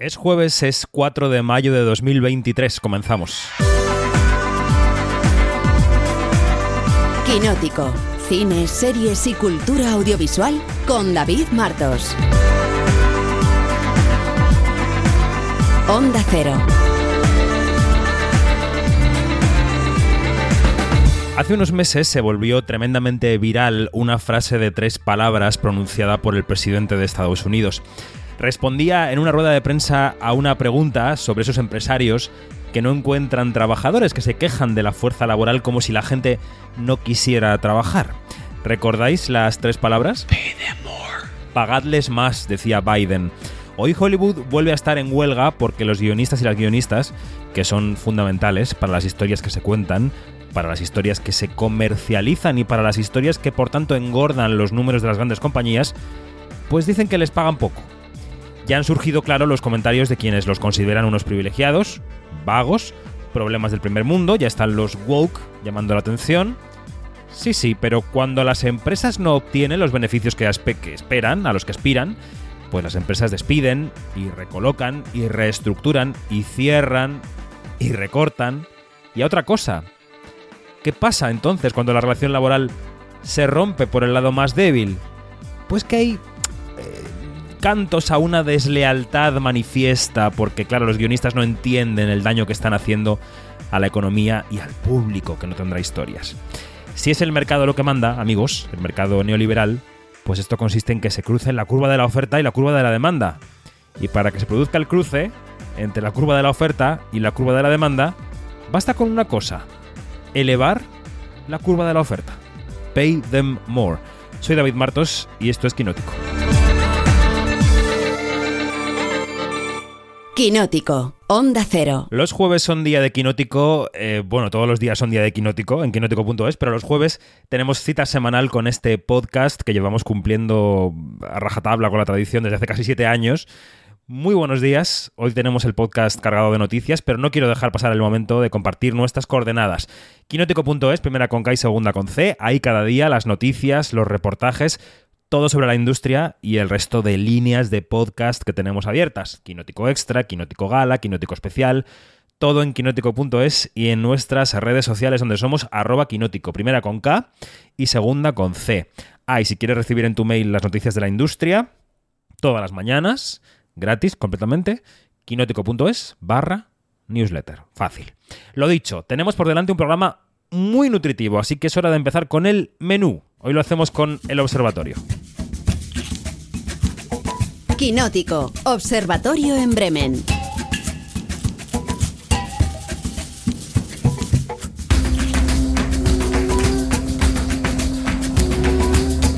Es jueves, es 4 de mayo de 2023. Comenzamos. Quinótico. Cine, series y cultura audiovisual con David Martos. Onda Cero. Hace unos meses se volvió tremendamente viral una frase de tres palabras pronunciada por el presidente de Estados Unidos respondía en una rueda de prensa a una pregunta sobre esos empresarios que no encuentran trabajadores, que se quejan de la fuerza laboral como si la gente no quisiera trabajar. ¿Recordáis las tres palabras? Pagadles más, decía Biden. Hoy Hollywood vuelve a estar en huelga porque los guionistas y las guionistas, que son fundamentales para las historias que se cuentan, para las historias que se comercializan y para las historias que por tanto engordan los números de las grandes compañías, pues dicen que les pagan poco. Ya han surgido, claro, los comentarios de quienes los consideran unos privilegiados, vagos, problemas del primer mundo, ya están los woke llamando la atención. Sí, sí, pero cuando las empresas no obtienen los beneficios que, que esperan, a los que aspiran, pues las empresas despiden y recolocan y reestructuran y cierran y recortan. Y a otra cosa, ¿qué pasa entonces cuando la relación laboral se rompe por el lado más débil? Pues que hay cantos a una deslealtad manifiesta, porque claro, los guionistas no entienden el daño que están haciendo a la economía y al público que no tendrá historias. Si es el mercado lo que manda, amigos, el mercado neoliberal, pues esto consiste en que se crucen la curva de la oferta y la curva de la demanda. Y para que se produzca el cruce entre la curva de la oferta y la curva de la demanda, basta con una cosa, elevar la curva de la oferta. Pay them more. Soy David Martos y esto es Quinótico. Quinótico, Onda Cero. Los jueves son día de Quinótico, eh, bueno, todos los días son día de Quinótico en quinótico.es, pero los jueves tenemos cita semanal con este podcast que llevamos cumpliendo a rajatabla con la tradición desde hace casi siete años. Muy buenos días, hoy tenemos el podcast cargado de noticias, pero no quiero dejar pasar el momento de compartir nuestras coordenadas. Quinótico.es, primera con K y segunda con C, ahí cada día las noticias, los reportajes, todo sobre la industria y el resto de líneas de podcast que tenemos abiertas. Quinótico Extra, Quinótico Gala, Quinótico Especial, todo en quinótico.es y en nuestras redes sociales donde somos arroba quinótico, primera con K y segunda con C. Ah, y si quieres recibir en tu mail las noticias de la industria, todas las mañanas, gratis completamente, quinótico.es barra newsletter. Fácil. Lo dicho, tenemos por delante un programa muy nutritivo, así que es hora de empezar con el menú. Hoy lo hacemos con el observatorio. Quinótico, Observatorio en Bremen.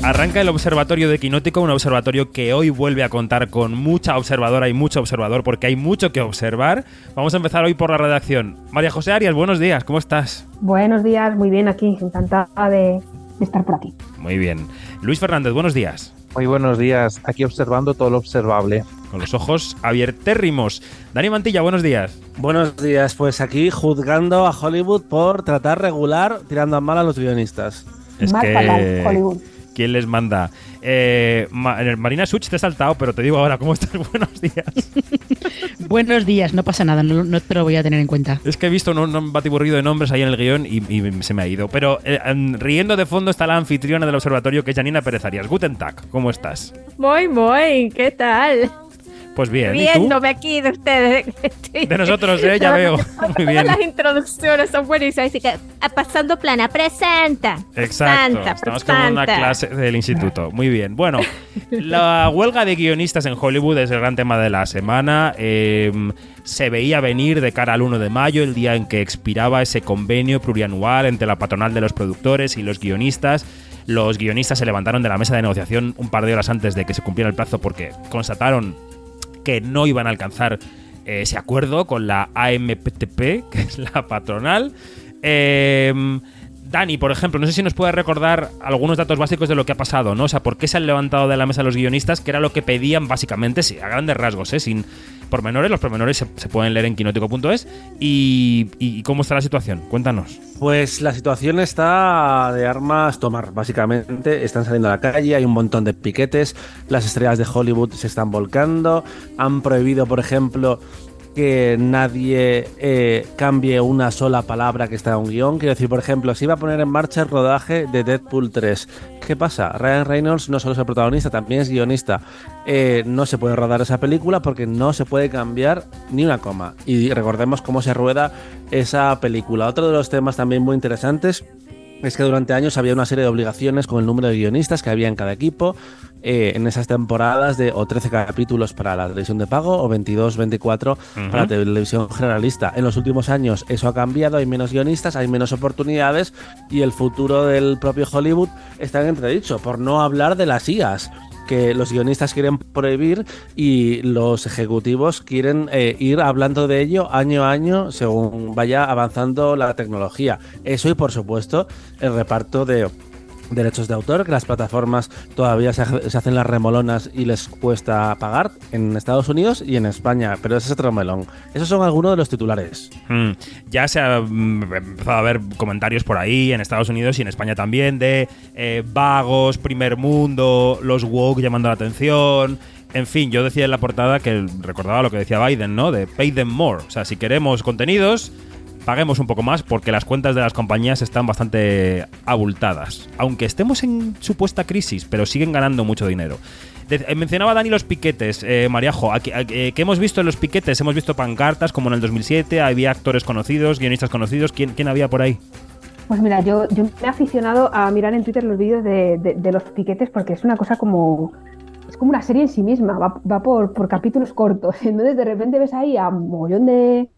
Arranca el observatorio de Quinótico, un observatorio que hoy vuelve a contar con mucha observadora y mucho observador porque hay mucho que observar. Vamos a empezar hoy por la redacción. María José Arias, buenos días, ¿cómo estás? Buenos días, muy bien aquí, encantada de estar por aquí. Muy bien. Luis Fernández, buenos días. Muy buenos días, aquí observando todo lo observable. Con los ojos abiertérrimos. Dani Mantilla, buenos días. Buenos días, pues aquí juzgando a Hollywood por tratar regular, tirando a mal a los guionistas. Es que... Hollywood. ¿Quién les manda? Eh, Marina Such, te he saltado, pero te digo ahora, ¿cómo estás? Buenos días. Buenos días, no pasa nada, no, te lo voy a tener en cuenta. Es que he visto un, batiburrillo de nombres ahí en el guion y, se me ha ido. Pero eh, riendo de fondo está la anfitriona del observatorio, que es Janina Pérez Arias. Guten Tag, ¿cómo estás? Muy, muy, ¿qué tal? Pues bien. Viéndome aquí de ustedes. De nosotros, ¿eh? ya veo. Muy bien. Las introducciones son buenísimas. Así que, pasando plana, presenta. Exacto. Estamos como en una clase del instituto. Muy bien. Bueno, la huelga de guionistas en Hollywood es el gran tema de la semana. Em, se veía venir de cara al 1 de mayo, el día en que expiraba ese convenio plurianual entre la patronal de los productores y los guionistas. Los guionistas se levantaron de la mesa de negociación un par de horas antes de que se cumpliera el plazo porque constataron que no iban a alcanzar eh, ese acuerdo con la AMPTP, que es la patronal. Em, Dani, por ejemplo, no sé si nos puede recordar algunos datos básicos de lo que ha pasado, ¿no? O sea, ¿por qué se han levantado de la mesa los guionistas? Que era lo que pedían básicamente, sí, a grandes rasgos, ¿eh? sin pormenores. Los pormenores se, se pueden leer en quinótico.es. Y, y cómo está la situación? Cuéntanos. Pues la situación está de armas tomar, básicamente. Están saliendo a la calle, hay un montón de piquetes, las estrellas de Hollywood se están volcando, han prohibido, por ejemplo, que nadie eh, cambie una sola palabra que está en un guion. Quiero decir, por ejemplo, si iba a poner en marcha el rodaje de Deadpool 3. ¿Qué pasa? Ryan Reynolds no solo es el protagonista, también es guionista. Eh, no se puede rodar esa película porque no se puede cambiar ni una coma. Y recordemos cómo se rueda esa película. Otro de los temas también muy interesantes es que durante años había una serie de obligaciones con el número de guionistas que había en cada equipo. Eh, en esas temporadas de o 13 capítulos para la televisión de pago o 22, 24 para la televisión generalista. En los últimos años eso ha cambiado, hay menos guionistas, hay menos oportunidades y el futuro del propio Hollywood está en entredicho, por no hablar de las IAS que los guionistas quieren prohibir y los ejecutivos quieren eh, ir hablando de ello año a año según vaya avanzando la tecnología. Eso y por supuesto el reparto de derechos de autor, que las plataformas todavía se, hacen las remolonas y les cuesta pagar en Estados Unidos y en España, pero ese es otro melón. Esos son algunos de los titulares. Mm, ya se ha mm, empezado a ver comentarios por ahí, en Estados Unidos y en España también, de eh, vagos, primer mundo, los woke llamando la atención. En fin, yo decía en la portada que recordaba lo que decía Biden, ¿no? De pay them more. O sea, si queremos contenidos, paguemos un poco más porque las cuentas de las compañías están bastante abultadas. Aunque estemos en supuesta crisis, pero siguen ganando mucho dinero. Eh, mencionaba Dani los piquetes, eh, Mariajo. Eh, ¿Qué hemos visto en los piquetes? Hemos visto pancartas como en el 2007, había actores conocidos, guionistas conocidos. ¿Quién, quién había por ahí? Pues mira, yo, yo me he aficionado a mirar en Twitter los vídeos de, de, de los piquetes porque es una cosa como es como una serie en sí misma, va, va por, por, capítulos cortos. Entonces de repente ves ahí a un mogollón de,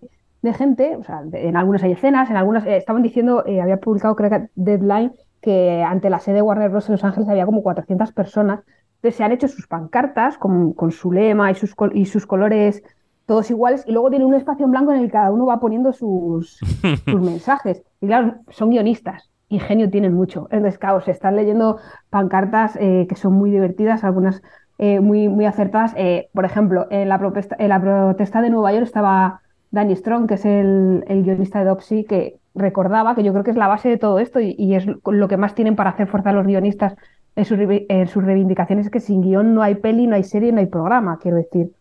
de gente, o sea, en algunas hay escenas, en algunas eh, estaban diciendo, eh, había publicado creo que Deadline, que ante la sede de Warner Bros. en Los Ángeles había como 400 personas. Entonces se han hecho sus pancartas con, con su lema y sus, y sus colores todos iguales y luego tiene un espacio en blanco en el que cada uno va poniendo sus, sus mensajes. Y claro, son guionistas, ingenio tienen mucho. Entonces, claro, se están leyendo pancartas eh, que son muy divertidas, algunas eh, muy, muy acertadas. Eh, por ejemplo, en la, protesta, en la protesta de Nueva York estaba Danny Strong, que es el, el guionista de Dopsy, que recordaba que yo creo que es la base de todo esto y, es lo que más tienen para hacer fuerza a los guionistas en, su, en sus reivindicaciones, es que sin guion no hay peli, no hay serie, no hay programa, quiero decir.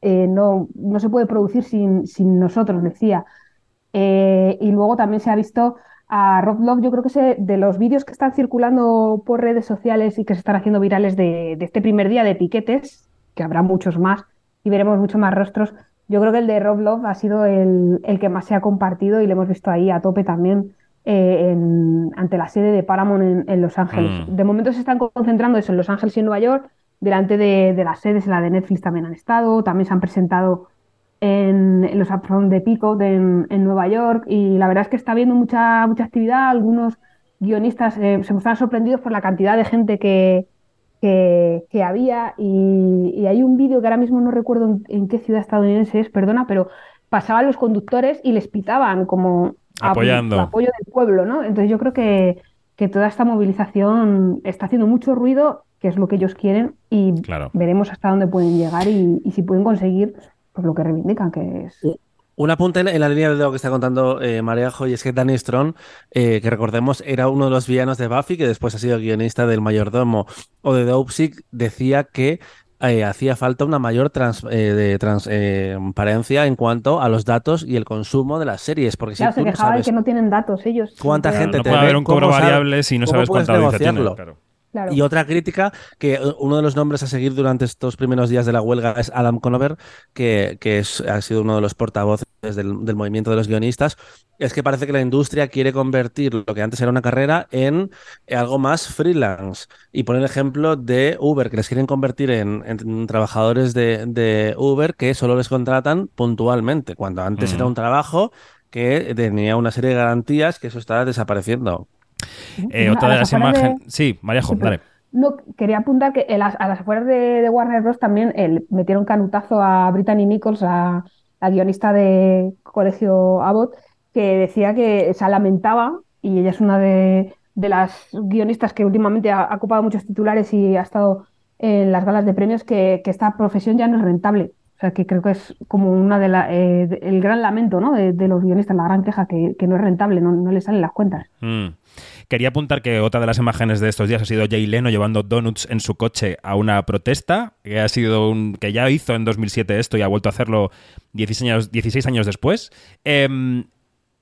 Eh, no, no, se puede producir sin, sin nosotros, decía. Eh, y luego también se ha visto a Rob Love, yo creo que se, de los vídeos que están circulando por redes sociales y que se están haciendo virales de, de, este primer día de piquetes, que habrá muchos más y veremos muchos más rostros, yo creo que el de Rob Love ha sido el, el que más se ha compartido y lo hemos visto ahí a tope también. Eh, en, ante la sede de Paramount en, en Los Ángeles. Mm. De momento se están concentrando eso en Los Ángeles y en Nueva York, delante de, de, las sedes, en la de Netflix también han estado, también se han presentado en, en los upfront de Pico de, en, en, Nueva York y la verdad es que está habiendo mucha, mucha actividad, algunos guionistas eh, se mostraron sorprendidos por la cantidad de gente que, que, que había y, y, hay un vídeo que ahora mismo no recuerdo en, en, qué ciudad estadounidense es, perdona, pero pasaban los conductores y les pitaban como apoyando el apoyo del pueblo, ¿no? Entonces yo creo que, que toda esta movilización está haciendo mucho ruido que es lo que ellos quieren y claro. veremos hasta dónde pueden llegar y, y, si pueden conseguir pues, lo que reivindican, que es... Un apunte en la línea de lo que está contando eh, Marejo y es que Danny Strong, eh, que recordemos era uno de los villanos de Buffy, que después ha sido guionista del Mayordomo o de Dopesick, decía que eh, hacía falta una mayor trans, eh, de transparencia en cuanto a los datos y el consumo de las series. Porque claro, si se quejaba de que no tienen datos ellos. ¿Cuánta gente no te puede ve? haber un cobro variable si no sabes cuánta audiencia tiene. Claro. Claro. Y otra crítica, que uno de los nombres a seguir durante estos primeros días de la huelga es Adam Conover, que, que es, ha sido uno de los portavoces del, del, movimiento de los guionistas, es que parece que la industria quiere convertir lo que antes era una carrera en algo más freelance. Y pone el ejemplo de Uber, que les quieren convertir en, en trabajadores de, de, Uber que solo les contratan puntualmente, cuando antes mm. era un trabajo que tenía una serie de garantías que eso está desapareciendo. Eh, otra de las imágenes. De... Sí, dale. No, quería apuntar que a las, a las afueras de, de, Warner Bros. también el, metieron canutazo a Brittany Nichols, a la guionista de Colegio Abbott, que decía que se lamentaba, y ella es una de, de las guionistas que últimamente ha, ha, ocupado muchos titulares y ha estado en las galas de premios, que, que esta profesión ya no es rentable. O sea, que creo que es como una de la, eh, de- el gran lamento, ¿no? De, de los guionistas, la gran queja que, que no es rentable, no, no le salen las cuentas. Mm. Quería apuntar que otra de las imágenes de estos días ha sido Jay Leno llevando donuts en su coche a una protesta, que ha sido un que ya hizo en 2007 esto y ha vuelto a hacerlo 16 años, 16 años después. Em,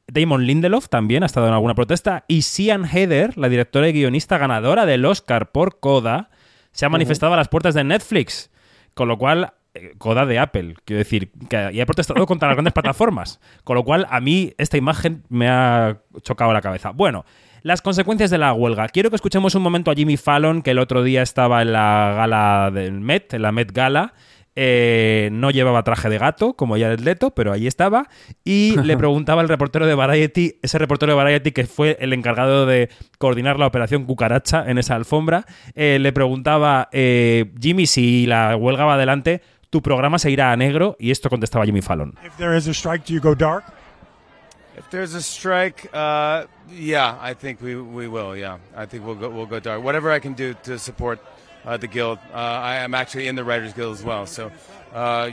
Damon Lindelof también ha estado en alguna protesta y Sian Heder, la directora y guionista ganadora del Oscar por Coda, se ha manifestado a las puertas de Netflix, con lo cual Coda de Apple, quiero decir, que y ha protestado contra las grandes plataformas, con lo cual a mí esta imagen me ha chocado la cabeza. Bueno, las consecuencias de la huelga. Quiero que escuchemos un momento a Jimmy Fallon, que el otro día estaba en la gala del Met, en la Met Gala. Eh, no llevaba traje de gato, como ya el Leto, pero ahí estaba. Y le preguntaba al reportero de Variety, ese reportero de Variety que fue el encargado de coordinar la operación Cucaracha en esa alfombra, eh, le preguntaba, eh, Jimmy, si la huelga va adelante, tu programa se irá a negro. Y esto contestaba Jimmy Fallon. If there is a strike, do you go dark? If there's a strike, uh, yeah, I think we, we will. Yeah, I think we'll go we'll go dark. Whatever I can do to support uh, the guild. Uh, I am actually in the Writers Guild as well, so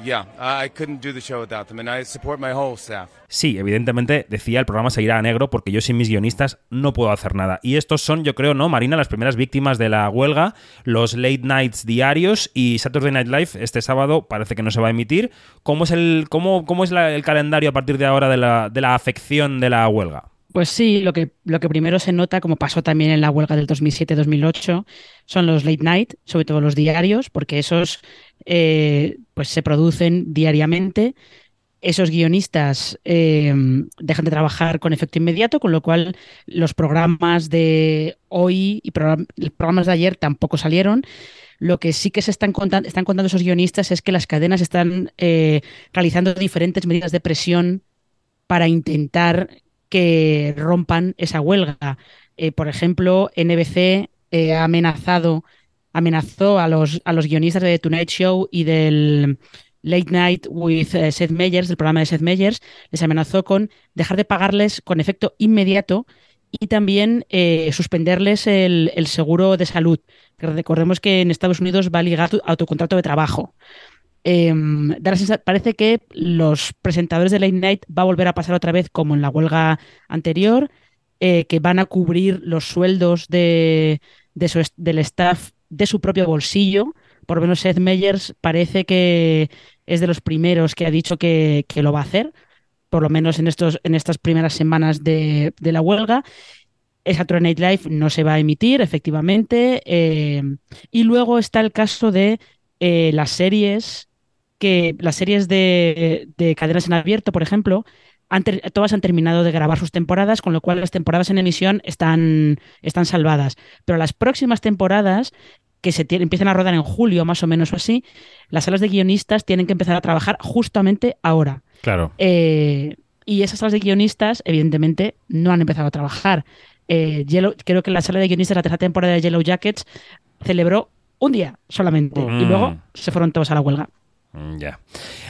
yeah, I I couldn't do the show without them, and I support my whole staff. Sí, evidentemente decía el programa se irá a negro porque yo sin mis guionistas no puedo hacer nada. Y estos son, yo creo, ¿no, Marina? Las primeras víctimas de la huelga, los late nights diarios y Saturday Night Live este sábado parece que no se va a emitir. ¿Cómo es el, cómo, cómo es la- el calendario a partir de ahora de la, de la afección de la huelga? Pues sí, lo que, lo que primero se nota, como pasó también en la huelga del 2007-2008, son los late night, sobre todo los diarios, porque esos eh, pues se producen diariamente. Esos guionistas eh, dejan de trabajar con efecto inmediato, con lo cual los programas de hoy y los programas de ayer tampoco salieron. Lo que sí que se están contando, están contando esos guionistas es que las cadenas están eh, realizando diferentes medidas de presión para intentar que rompan esa huelga. Por ejemplo, NBC ha amenazado, amenazó a los, a los guionistas de The Tonight Show y del Late Night with eh, Seth Meyers, del programa de Seth Meyers, les amenazó con dejar de pagarles con efecto inmediato y también eh, suspenderles el, el seguro de salud. Recordemos que en Estados Unidos va ligado a tu contrato de trabajo. Sensa- parece que los presentadores de Late Night va a volver a pasar otra vez como en la huelga anterior, eh, que van a cubrir los sueldos de, de su del staff de su propio bolsillo. Por lo menos Seth Meyers parece que es de los primeros que ha dicho que, que lo va a hacer, por lo menos en, estos, en estas primeras semanas de, de la huelga. El Saturday Night Live no se va a emitir, efectivamente. eh, y luego está el caso de eh, las series que las series de, de cadenas en abierto, por ejemplo, todas han terminado de grabar sus temporadas, con lo cual las temporadas en emisión están, están salvadas. Pero las próximas temporadas, que se empiezan a rodar en julio, más o menos o así, las salas de guionistas tienen que empezar a trabajar justamente ahora. Claro. Eh, y esas salas de guionistas, evidentemente, no han empezado a trabajar. Eh, Yellow- creo que la sala de guionistas de la tercera temporada de Yellow Jackets celebró un día solamente y Mm. luego se fueron todos a la huelga. Mm, Ya.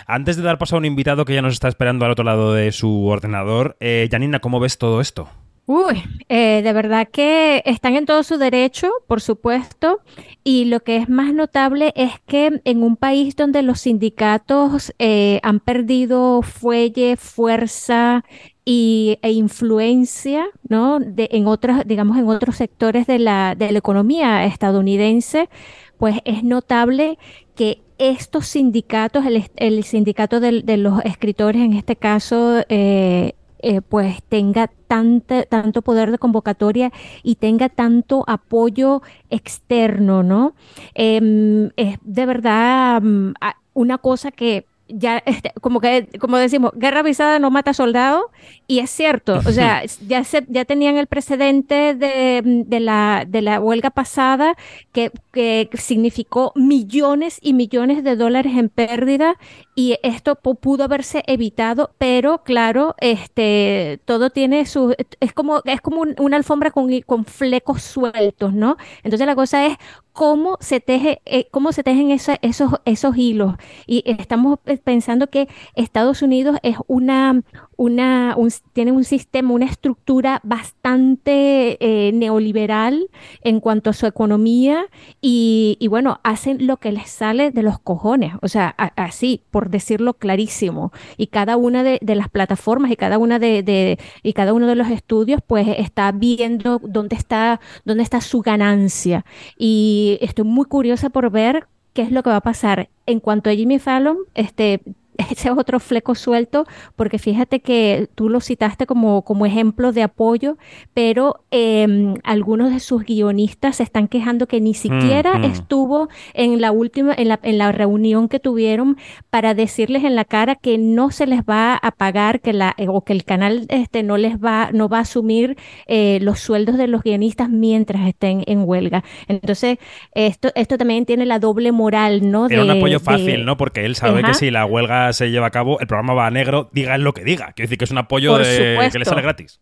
Antes de dar paso a un invitado que ya nos está esperando al otro lado de su ordenador, eh, Janina, ¿cómo ves todo esto? Uy, eh, de verdad que están en todo su derecho, por supuesto, y lo que es más notable es que en un país donde los sindicatos eh, han perdido fuelle, fuerza y, e influencia, ¿no? De, en otros, digamos, en otros sectores de la, de la economía estadounidense, pues es notable que estos sindicatos, el, el sindicato del- de, los escritores en este caso, eh, eh, pues tenga tanta, tanto poder de convocatoria y tenga tanto apoyo externo, ¿no? Em, es de verdad mm, una cosa que ya, este, como que, como decimos, guerra avisada no mata soldado, y es cierto, o sea, ya, se, ya tenían el precedente de, de la, de la huelga pasada que, que significó millones y millones de dólares en pérdida y esto pu- pudo haberse evitado, pero claro, este, todo tiene su, es como, es como un- una alfombra con, con flecos sueltos, ¿no? Entonces la cosa es cómo se teje, eh, cómo se tejen esa- esos, esos hilos. Y estamos eh, pensando que Estados Unidos es una, una, un, tienen un sistema, una estructura bastante eh, neoliberal en cuanto a su economía y, bueno, hacen lo que les sale de los cojones, o sea, así, por decirlo clarísimo. Y cada una de, de las plataformas y cada una de, de, y cada uno de los estudios, pues está viendo dónde está, dónde está su ganancia. Y estoy muy curiosa por ver qué es lo que va a pasar. En cuanto a Jimmy Fallon, este, ese es otro fleco suelto, porque fíjate que tú lo citaste como, como ejemplo de apoyo, pero eh, algunos de sus guionistas se están quejando que ni siquiera Mm, mm. estuvo en la última, en la, en la reunión que tuvieron para decirles en la cara que no se les va a pagar, que la, eh, o que el canal este no les va, no va a asumir eh, los sueldos de los guionistas mientras estén en huelga. Entonces, esto, esto también tiene la doble moral, ¿no? Era un de- apoyo de- fácil, ¿no? Porque él sabe Ajá. que si la huelga se lleva a cabo, el programa va a negro, diga él lo que diga. Quiero decir que es un apoyo Por de- que le sale gratis.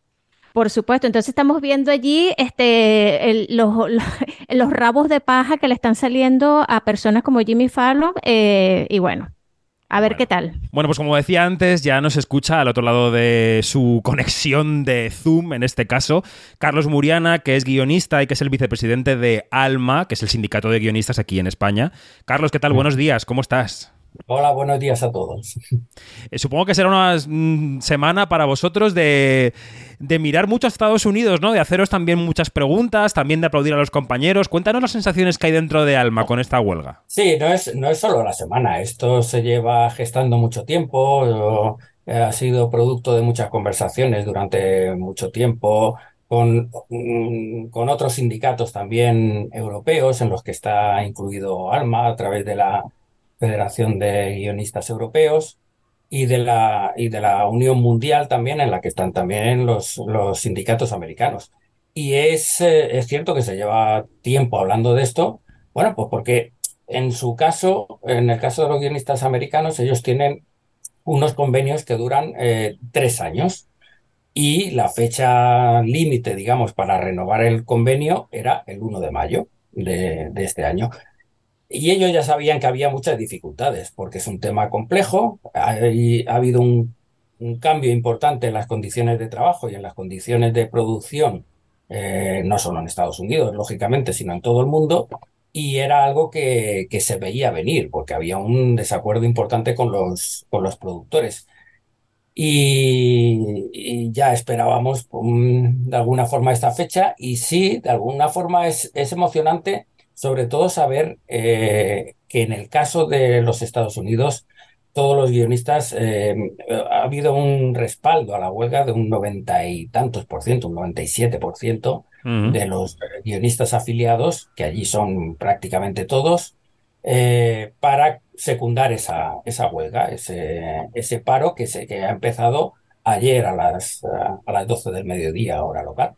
Por supuesto, entonces estamos viendo allí este, el- los, los, los rabos de paja que le están saliendo a personas como Jimmy Fallon eh, y bueno, a ver qué tal. Bueno, pues como decía antes, ya nos escucha al otro lado de su conexión de Zoom, en este caso, Carlos Muriana, que es guionista y que es el vicepresidente de ALMA, que es el sindicato de guionistas aquí en España. Carlos, ¿qué tal? Buenos días, ¿cómo estás? Hola, buenos días a todos. Eh, supongo que será una mm, semana para vosotros de, de mirar mucho a Estados Unidos, ¿no? De haceros también muchas preguntas, también de aplaudir a los compañeros. Cuéntanos las sensaciones que hay dentro de Alma con esta huelga. Sí, no es, no es solo la semana, esto se lleva gestando mucho tiempo, eh, ha sido producto de muchas conversaciones durante mucho tiempo con, mm, con otros sindicatos también europeos en los que está incluido ALMA a través de la Federación de Guionistas Europeos y de la, y de la Unión Mundial también, en la que están también los, los sindicatos americanos. Y es, eh, es cierto que se lleva tiempo hablando de esto, bueno, pues porque en su caso, en el caso de los guionistas americanos, ellos tienen unos convenios que duran eh, tres años y la fecha límite, digamos, para renovar el convenio era el 1 de mayo de, de este año. Y ellos ya sabían que había muchas dificultades, porque es un tema complejo, ha habido un, un cambio importante en las condiciones de trabajo y en las condiciones de producción, eh, no solo en Estados Unidos, lógicamente, sino en todo el mundo, y era algo que, que se veía venir, porque había un desacuerdo importante con los, con los productores. Y, y ya esperábamos um, de alguna forma esta fecha y sí, de alguna forma es, es emocionante, sobre todo saber eh, que en el caso de los Estados Unidos, todos los guionistas, eh, ha habido un respaldo a la huelga de un noventa y tantos por ciento, un 97 por ciento de los guionistas afiliados, que allí son prácticamente todos, eh, para secundar esa, esa huelga, ese, ese paro que, se, que ha empezado ayer a las, a las 12 del mediodía, hora local.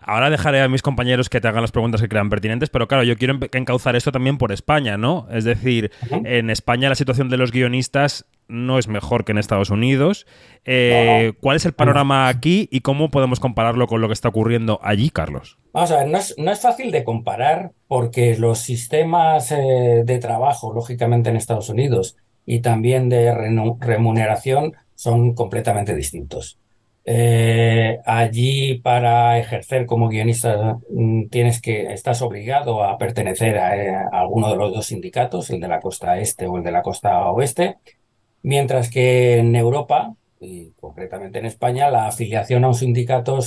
Ahora dejaré a mis compañeros que te hagan las preguntas que crean pertinentes, pero claro, yo quiero encauzar esto también por España, ¿no? Es decir, en España la situación de los guionistas no es mejor que en Estados Unidos. Eh, ¿Cuál es el panorama aquí y cómo podemos compararlo con lo que está ocurriendo allí, Carlos? Vamos a ver, no es, no es fácil de comparar porque los sistemas eh, de trabajo, lógicamente en Estados Unidos, y también de remuneración son completamente distintos. Eh, allí para ejercer como guionista mm, tienes que, estás obligado a pertenecer a, eh, a alguno de los dos sindicatos, el de la costa este o el de la costa oeste, mientras que en Europa, y concretamente en España, la afiliación a un sindicato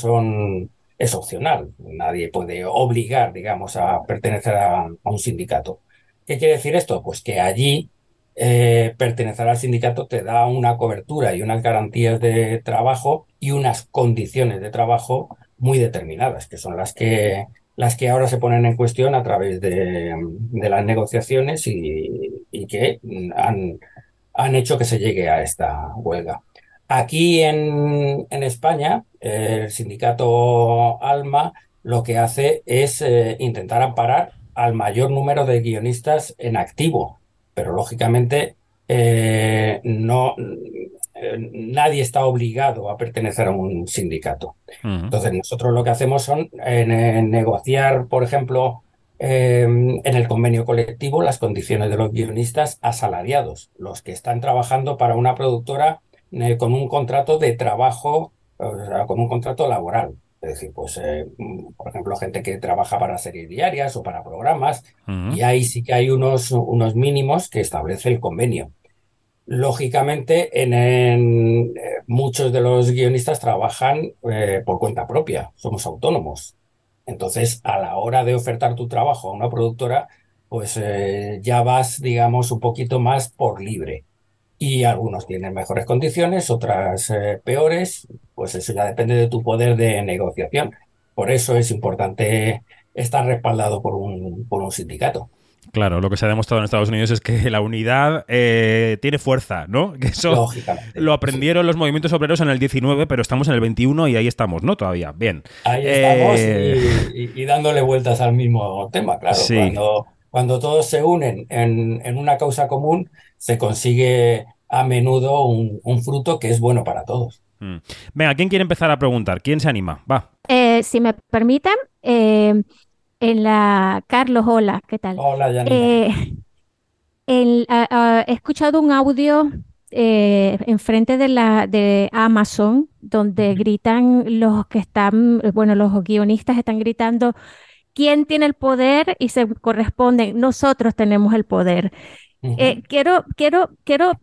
es opcional. Nadie puede obligar, digamos, a pertenecer a, a un sindicato. ¿Qué quiere decir esto? Pues que allí eh, pertenecer al sindicato te da una cobertura y unas garantías de trabajo y unas condiciones de trabajo muy determinadas, que son las que, las que ahora se ponen en cuestión a través de, las negociaciones y, que han, han hecho que se llegue a esta huelga. Aquí en, en España, el sindicato ALMA lo que hace es eh, intentar amparar al mayor número de guionistas en activo, pero lógicamente eh, no, eh, nadie está obligado a pertenecer a un sindicato. Entonces nosotros lo que hacemos son eh, ne- negociar, por ejemplo, eh, en el convenio colectivo las condiciones de los guionistas asalariados, los que están trabajando para una productora eh, con un contrato de trabajo, o sea, con un contrato laboral. Es decir, pues, eh, mm, por ejemplo, gente que trabaja para series diarias o para programas, y ahí sí que hay unos, unos mínimos que establece el convenio. Lógicamente, en, en, eh, muchos de los guionistas trabajan eh, por cuenta propia, somos autónomos. Entonces, a la hora de ofertar tu trabajo a una productora, pues eh, ya vas, digamos, un poquito más por libre. Y algunos tienen mejores condiciones, otras eh, peores, pues eso ya depende de tu poder de negociación. Por eso es importante estar respaldado por un, por un sindicato. Claro, lo que se ha demostrado en Estados Unidos es que la unidad eh, tiene fuerza, ¿no? Que eso Lógicamente. lo aprendieron los movimientos obreros en el 19, pero estamos en el 21 y ahí estamos, ¿no? Todavía. Bien. Ahí estamos Eh, y, y- y dándole vueltas al mismo tema, claro. Sí. Cuando, cuando todos se unen en, en una causa común, se consigue a menudo un, un fruto que es bueno para todos. Mm. Venga, ¿quién quiere empezar a preguntar? ¿Quién se anima? Va. Eh, si me permiten, eh, en la... Carlos, hola, ¿qué tal? Hola, Janina. Eh, el- he escuchado un audio eh, enfrente de la de Amazon donde gritan los que están, bueno, los guionistas están gritando, ¿quién tiene el poder? Y se corresponden, nosotros tenemos el poder. Eh, quiero, quiero, quiero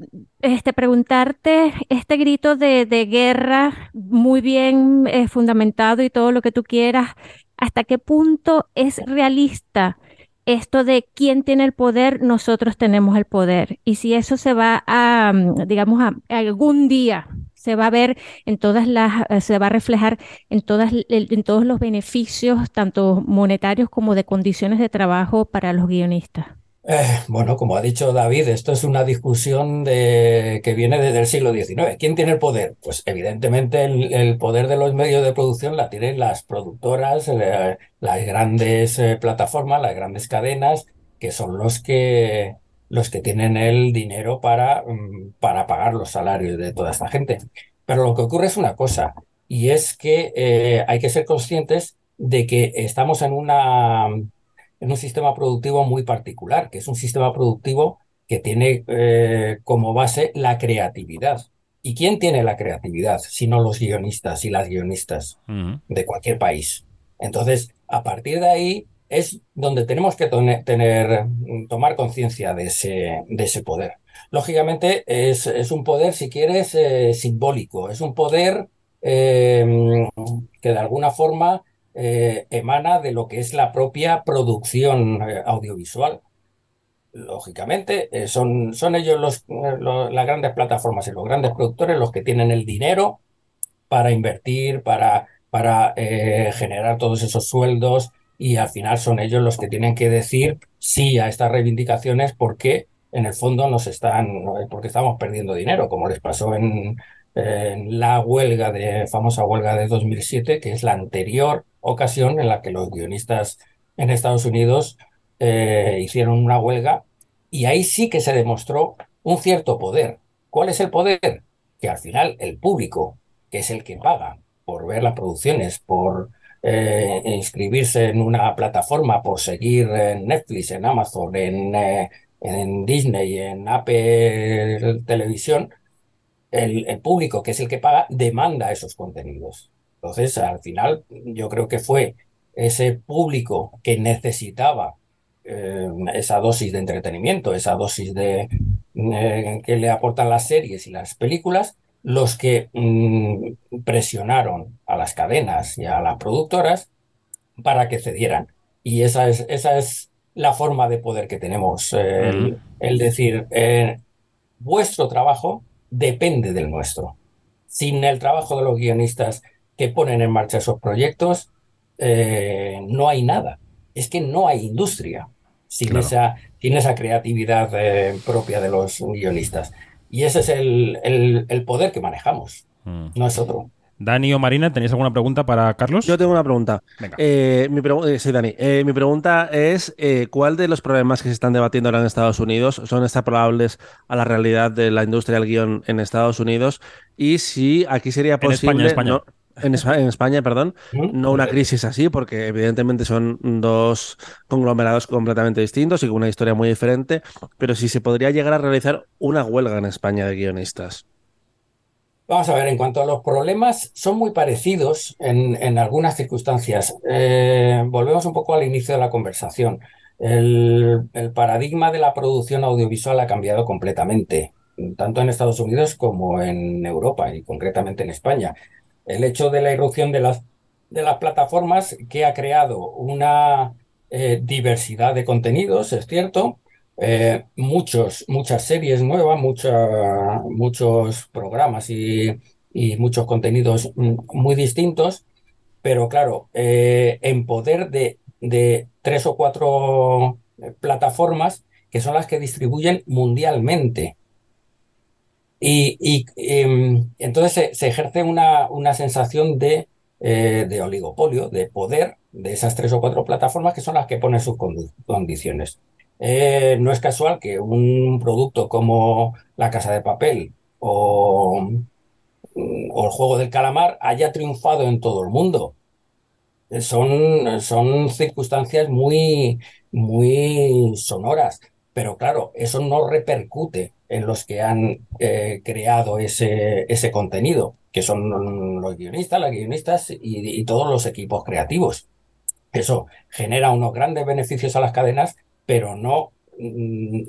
este, preguntarte este grito de, de guerra muy bien eh, fundamentado y todo lo que tú quieras, ¿hasta qué punto es realista esto de quién tiene el poder? Nosotros tenemos el poder. Y si eso se va a, mm, digamos, a, algún día se va a ver en todas las, eh, se va a reflejar en todas, en todos los beneficios, tanto monetarios como de condiciones de trabajo para los guionistas. Eh, bueno, como ha dicho David, esto es una discusión de, que viene desde el siglo XIX. ¿Quién tiene el poder? Pues evidentemente el, poder de los medios de producción la tienen las productoras, eh, las grandes eh, plataformas, las grandes cadenas, que son los que, los que tienen el dinero para, mm, para pagar los salarios de toda esta gente. Pero lo que ocurre es una cosa, y es que hay que ser conscientes de que estamos en una en un sistema productivo muy particular, que es un sistema productivo que tiene eh, como base la creatividad. ¿Y quién tiene la creatividad? Sino los guionistas y las guionistas Mm. de cualquier país. Entonces, a partir de ahí es donde tenemos que tener, tomar conciencia de ese, de ese poder. Lógicamente, es, es un poder, si quieres, eh, simbólico. Es un poder eh, que de alguna forma eh, emana de lo que es la propia producción eh, audiovisual. Lógicamente, eh, son, son ellos los, eh, lo- las grandes plataformas y los grandes productores los que tienen el dinero para invertir, para, para generar todos esos sueldos y al final son ellos los que tienen que decir sí a estas reivindicaciones porque en el fondo nos están, porque estamos perdiendo dinero, como les pasó en, en la huelga de, famosa huelga de 2007, que es la anterior ocasión en la que los guionistas en Estados Unidos eh, hicieron una huelga y ahí sí que se demostró un cierto poder. ¿Cuál es el poder? Que al final el público, que es el que paga por ver las producciones, por eh, inscribirse en una plataforma, por seguir en Netflix, en Amazon, en, eh, en Disney, en Apple Televisión, el, el público, que es el que paga, demanda esos contenidos. Entonces, al final, yo creo que fue ese público que necesitaba eh, esa dosis de entretenimiento, esa dosis de eh, que le aportan las series y las películas, los que mm, presionaron a las cadenas y a las productoras para que cedieran. Y esa es, esa es la forma de poder que tenemos, eh, el, el decir, vuestro trabajo depende del nuestro. Sin el trabajo de los guionistas que ponen en marcha esos proyectos, eh, no hay nada. Es que no hay industria sin Claro. esa, sin esa creatividad eh, propia de los guionistas. Y ese es el, el- el poder que manejamos, Mm. no es otro. Dani o Marina, ¿tenéis alguna pregunta para Carlos? Yo tengo una pregunta. Venga. Eh, mi pregu- eh, sí, Dani. Eh, mi pregunta es: eh, ¿cuál de los problemas que se están debatiendo ahora en Estados Unidos son extrapolables a la realidad de la industria del guion en Estados Unidos? Y si aquí sería En España, posible. en España. no- en, Espa- en España, perdón, no una crisis así, porque evidentemente son dos conglomerados completamente distintos y con una historia muy diferente, pero si se podría llegar a realizar una huelga en España de guionistas. Vamos a ver, en cuanto a los problemas, son muy parecidos en, algunas circunstancias. Eh, volvemos un poco al inicio de la conversación. El, paradigma de la producción audiovisual ha cambiado completamente, tanto en Estados Unidos como en Europa y concretamente en España. El hecho de la irrupción de las, de las plataformas que ha creado una eh, diversidad de contenidos, es cierto, eh, muchos, muchas series nuevas, muchos programas y, muchos contenidos mm, muy distintos, pero claro, eh, en poder de, de tres o cuatro eh, plataformas que son las que distribuyen mundialmente. Y, y, em, entonces se, ejerce una, una sensación de, de oligopolio, de poder de esas tres o cuatro plataformas que son las que ponen sus condiciones. Eh, no es casual que un producto como La Casa de Papel o, El Juego del Calamar haya triunfado en todo el mundo. Eh, Son, son circunstancias muy, muy sonoras, pero claro, eso no repercute en los que han eh, creado ese, ese contenido, que son los guionistas, las guionistas y todos los equipos creativos. Eso genera unos grandes beneficios a las cadenas, pero no, mm,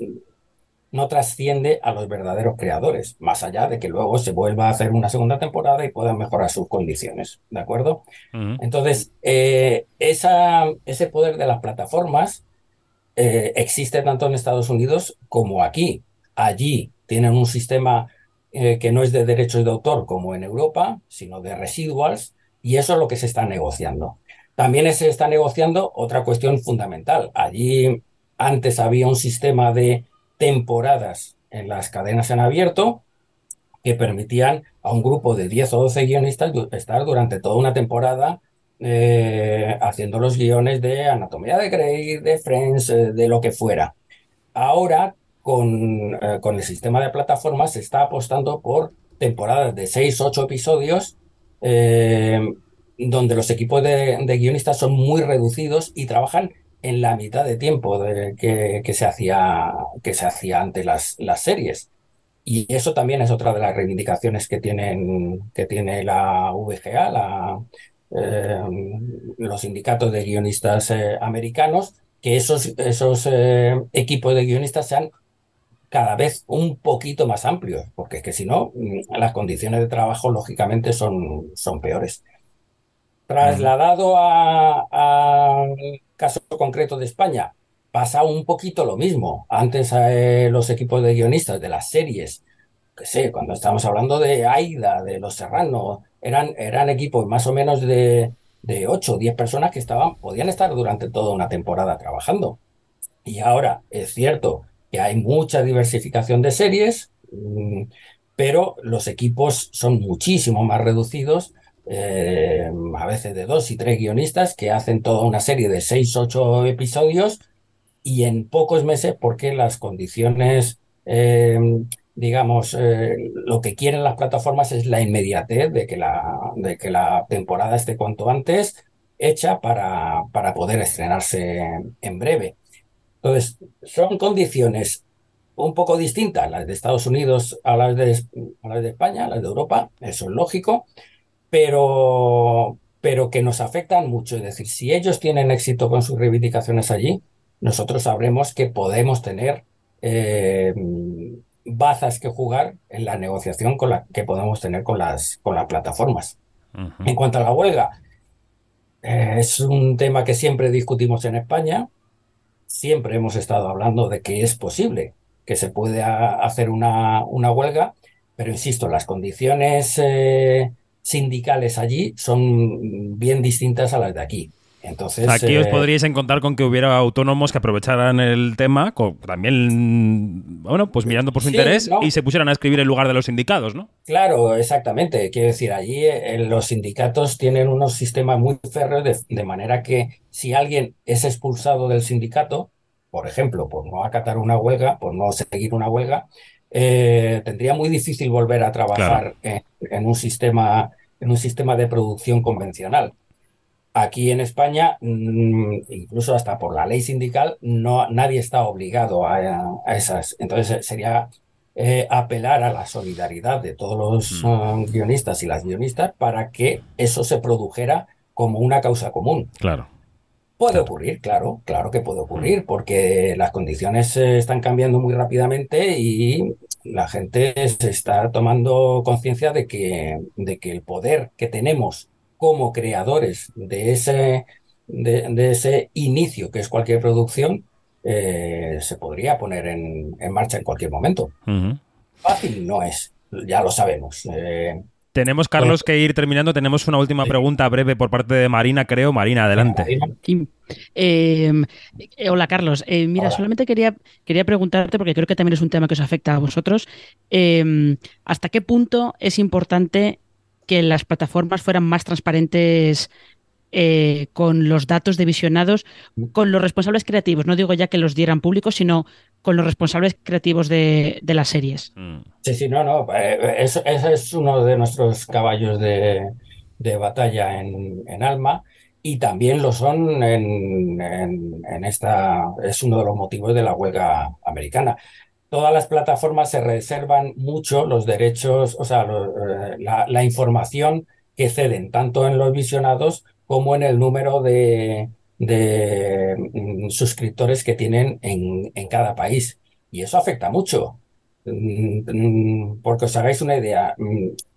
no trasciende a los verdaderos creadores, más allá de que luego se vuelva a hacer una segunda temporada y puedan mejorar sus condiciones, ¿de acuerdo? Entonces, eh, esa, ese poder de las plataformas eh, existe tanto en Estados Unidos como aquí. Allí tienen un sistema eh, que no es de derechos de autor como en Europa, sino de residuals, y eso es lo que se está negociando. También se está negociando otra cuestión fundamental. Allí antes había un sistema de temporadas en las cadenas en abierto que permitían a un grupo de 10 o 12 guionistas estar durante toda una temporada eh, haciendo los guiones de Anatomía de Grey, de Friends, eh, de lo que fuera. Ahora, con, eh, con el sistema de plataformas, se está apostando por temporadas de 6, 8 episodios, donde los equipos de guionistas son muy reducidos y trabajan en la mitad de tiempo de- que, que se hacía, que se hacía antes las, las series. Y eso también es otra de las reivindicaciones que tienen, que tiene la VGA, la, eh, los sindicatos de guionistas eh, americanos, que esos, esos eh, equipos de guionistas sean cada vez un poquito más amplios, porque es que si no, mm, las condiciones de trabajo lógicamente son, son peores. Trasladado a- caso concreto de España, pasa un poquito lo mismo. Antes eh, los equipos de guionistas de las series, que sé, cuando estamos hablando de Aida, de Los Serrano, eran, eran equipos más o menos de, de 8 o 10 personas que estaban, podían estar durante toda una temporada trabajando. Y ahora es cierto que hay mucha diversificación de series, mm, pero los equipos son muchísimo más reducidos, eh, a veces de dos y tres guionistas que hacen toda una serie de seis, ocho episodios y en pocos meses, porque las condiciones, eh, digamos, eh, lo que quieren las plataformas es la inmediatez de que la, de que la temporada esté cuanto antes hecha para, para poder estrenarse en breve. Entonces, son condiciones un poco distintas las de Estados Unidos a las de, a las de España, las de Europa, eso es lógico, pero, pero que nos afectan mucho. Es decir, si ellos tienen éxito con sus reivindicaciones allí, nosotros sabremos que podemos tener eh, bazas que jugar en la negociación con la que podemos tener con las, con las plataformas. En cuanto a la huelga, eh, es un tema que siempre discutimos en España. Siempre hemos estado hablando de que es posible que se pueda hacer una, una huelga, pero insisto, las condiciones eh, sindicales allí son bien distintas a las de aquí. Entonces, Aquí os eh, podríais encontrar con que hubiera autónomos que aprovecharan el tema, co- también, bueno, pues mirando por su Sí, interés ¿no? y se pusieran a escribir en lugar de los sindicatos, ¿no? Claro, exactamente. Quiero decir, allí eh, los sindicatos tienen unos sistemas muy férreos de, de manera que si alguien es expulsado del sindicato, por ejemplo, por no acatar una huelga, por no seguir una huelga, eh, tendría muy difícil volver a trabajar en, en un sistema, en un sistema de producción convencional. Aquí en España, mm, incluso hasta por la ley sindical, no, nadie está obligado a, a esas. Entonces eh, sería eh, apelar a la solidaridad de todos los Mm. guionistas y las guionistas para que eso se produjera como una causa común. Claro. Puede ocurrir, claro, claro que puede ocurrir, porque las condiciones están cambiando muy rápidamente y la gente se está tomando conciencia de que, de que el poder que tenemos como creadores de ese, de, de ese inicio que es cualquier producción eh, se podría poner en, en marcha en cualquier momento. Fácil no es, ya lo sabemos. Eh, Tenemos, Carlos, que ir terminando. Tenemos una última pregunta breve por parte de Marina, creo. Marina, adelante. Sí. Eh, eh, hola, Carlos. Eh, mira, Hola. solamente quería, quería preguntarte, porque creo que también es un tema que os afecta a vosotros, eh, ¿hasta qué punto es importante que las plataformas fueran más transparentes eh, con los datos de visionados, con los responsables creativos? No digo ya que los dieran públicos, sino con los responsables creativos de, de las series. Mm. Sí, sí, no, no. eh, eso- ese es uno de nuestros caballos de, de batalla en, en Alma y también lo son en, en- en esta. Es uno de los motivos de la huelga americana. Todas las plataformas se reservan mucho los derechos, o sea, lo- eh, la, la información que ceden, tanto en los visionados como en el número de, mm, suscriptores que tienen en, cada país. Y eso afecta mucho. Mm, mm, Porque os hagáis una idea,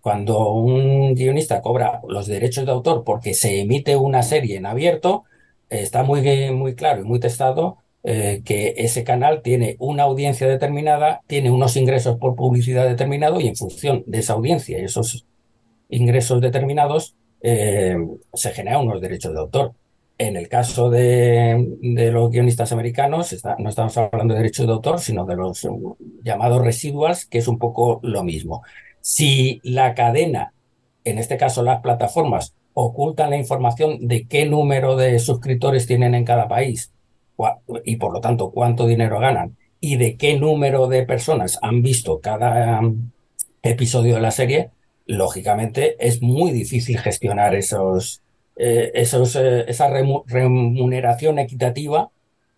cuando un guionista cobra los derechos de autor porque se emite una serie en abierto, está muy, muy claro y muy testado eh, que ese canal tiene una audiencia determinada, tiene unos ingresos por publicidad determinado y en función de esa audiencia y esos ingresos determinados eh, se generan unos derechos de autor. En el caso de, los guionistas americanos, no estamos hablando de derechos de autor, sino de los llamados residuals, que es un poco lo mismo. Si la cadena, en este caso las plataformas, ocultan la información de qué número de suscriptores tienen en cada país y por lo tanto cuánto dinero ganan y de qué número de personas han visto cada um, episodio de la serie, lógicamente es muy difícil gestionar esos, eh, esos, eh, esa remu- remuneración equitativa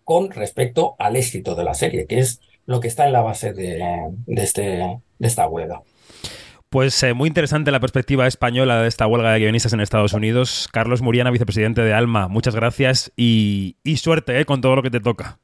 con respecto al éxito de la serie, que es lo que está en la base de, de este, de esta huelga. Pues eh, muy interesante la perspectiva española de esta huelga de guionistas en Estados Unidos. Carlos Muriana, vicepresidente de Alma, muchas gracias y, y suerte con todo lo que te toca.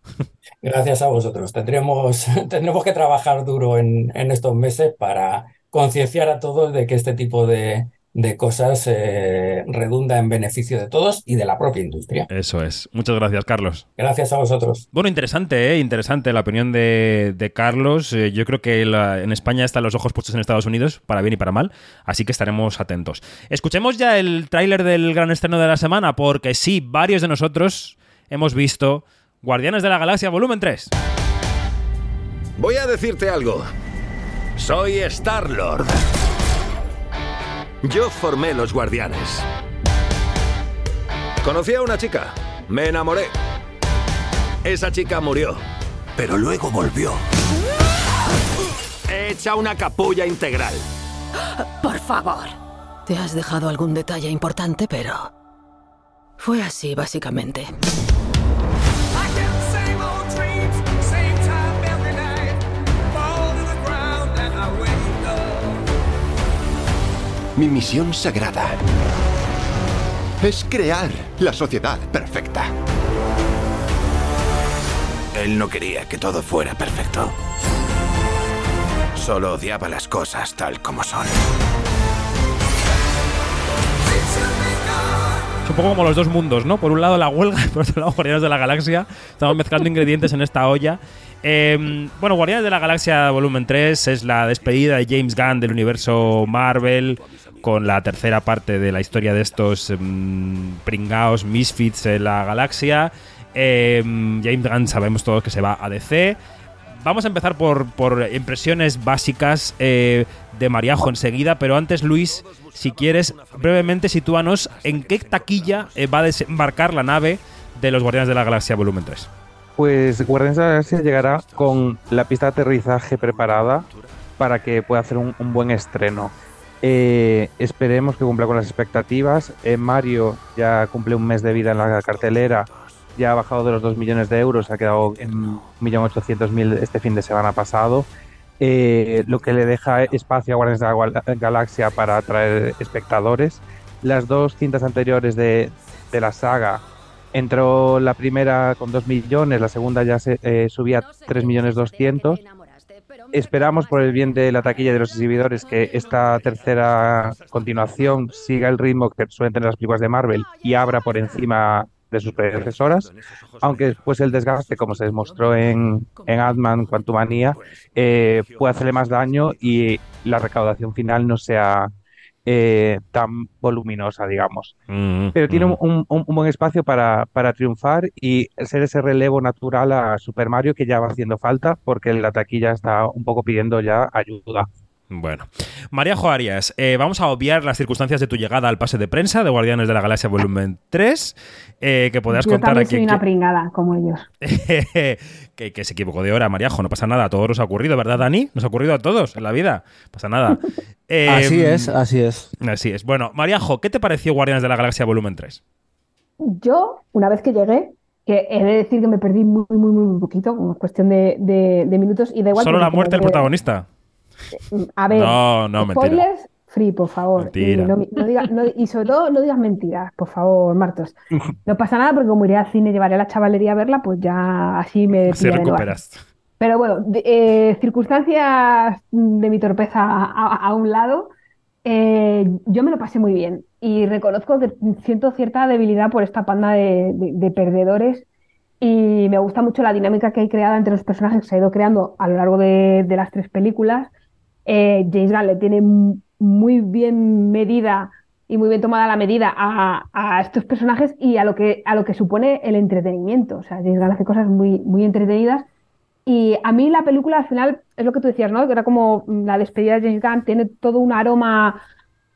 Gracias a vosotros. Tendremos, tendremos que trabajar duro en, en estos meses para concienciar a todos de que este tipo de, de cosas eh, redunda en beneficio de todos y de la propia industria. Eso es. Muchas gracias, Carlos. Gracias a vosotros. Bueno, interesante, ¿eh? interesante la opinión de, de Carlos. Eh, yo creo que la- en España están los ojos puestos en Estados Unidos, para bien y para mal, así que estaremos atentos. Escuchemos ya el tráiler del gran estreno de la semana, porque sí, varios de nosotros hemos visto Guardianes de la Galaxia Volumen 3. Voy a decirte algo. Soy Star-Lord. Yo formé los guardianes. Conocí a una chica. Me enamoré. Esa chica murió. Pero luego volvió. Hecha una capulla integral. Por favor. Te has dejado algún detalle importante, pero... Fue así, básicamente. Mi misión sagrada es crear la sociedad perfecta. Él no quería que todo fuera perfecto. Solo odiaba las cosas tal como son. Es un poco como los dos mundos, ¿no? Por un lado la huelga y por otro lado Guardianes de la Galaxia. Estamos mezclando ingredientes en esta olla. Eh, bueno, Guardianes de la Galaxia Volumen 3 es la despedida de James Gunn del universo Marvel con la tercera parte de la historia de estos mm, pringaos misfits en la galaxia. Eh, James Gunn sabemos todos que se va a DC. Vamos a empezar por, por impresiones básicas eh, de Mariajo enseguida, pero antes, Luis, si quieres, brevemente sitúanos en qué taquilla eh, va a desembarcar la nave de los Guardianes de la Galaxia Volumen 3. Pues Guardianes de la Galaxia llegará con la pista de aterrizaje preparada para que pueda hacer un, buen estreno. Eh, esperemos que cumpla con las expectativas. Eh, Mario ya cumple un mes de vida en la cartelera, ya ha bajado de los 2 millones de euros, ha quedado en 1.800.000 este fin de semana pasado. eh, lo que le deja espacio a Guardianes de la Gal- Galaxia para atraer espectadores. Las dos cintas anteriores de la saga entró la primera con 2 millones, la segunda ya se eh, subía a 3 millones 200. Esperamos por el bien de la taquilla y de los exhibidores que esta tercera continuación siga el ritmo que suelen tener las películas de Marvel y abra por encima de sus predecesoras, aunque después el desgaste, como se demostró en, en Ant-Man Quantumania, eh, puede hacerle más daño y la recaudación final no sea eh, tan voluminosa, digamos. Mm, Pero tiene mm. un, un- un buen espacio para, para triunfar y ser ese relevo natural a Super Mario que ya va haciendo falta porque la taquilla está un poco pidiendo ya ayuda. Bueno, María Jo Arias, eh, vamos a obviar las circunstancias de tu llegada al pase de prensa de Guardianes de la Galaxia Volumen 3, eh, que podrás Yo contar aquí. soy una pringada, como ellos. que, que se equivocó de hora, Mariajo, no pasa nada, a todos nos ha ocurrido, ¿verdad, Dani? Nos ha ocurrido a todos en la vida, no pasa nada. Eh, Así es, así es. Así es. Bueno, Mariajo, ¿qué te pareció Guardianes de la Galaxia Volumen 3? Yo, una vez que llegué, que he de decir que me perdí muy, muy, muy poquito, como cuestión de, de- de minutos, y da igual. ¿Solo la muerte del protagonista? A ver, No, no, mentira. spoilers free, por favor. Mentira. Y, no, no diga- no- y sobre todo, no digas mentiras, por favor, Martos. No pasa nada porque como iré al cine y llevaré a la chavalería a verla, pues ya así me Así pillaré nueva. recuperas. Pero bueno, eh, circunstancias de mi torpeza a, a un lado, eh, yo me lo pasé muy bien y reconozco que siento cierta debilidad por esta panda de, de- de perdedores y me gusta mucho la dinámica que hay creada entre los personajes que se ha ido creando a lo largo de, de las tres películas. Eh, James Gunn le tiene muy bien medida y muy bien tomada la medida a, a estos personajes y a lo que, a lo que supone el entretenimiento. O sea, James Gunn hace cosas muy, muy entretenidas y a mí la película al final es lo que tú decías, ¿no? Que era como la despedida de James Gunn, tiene todo un aroma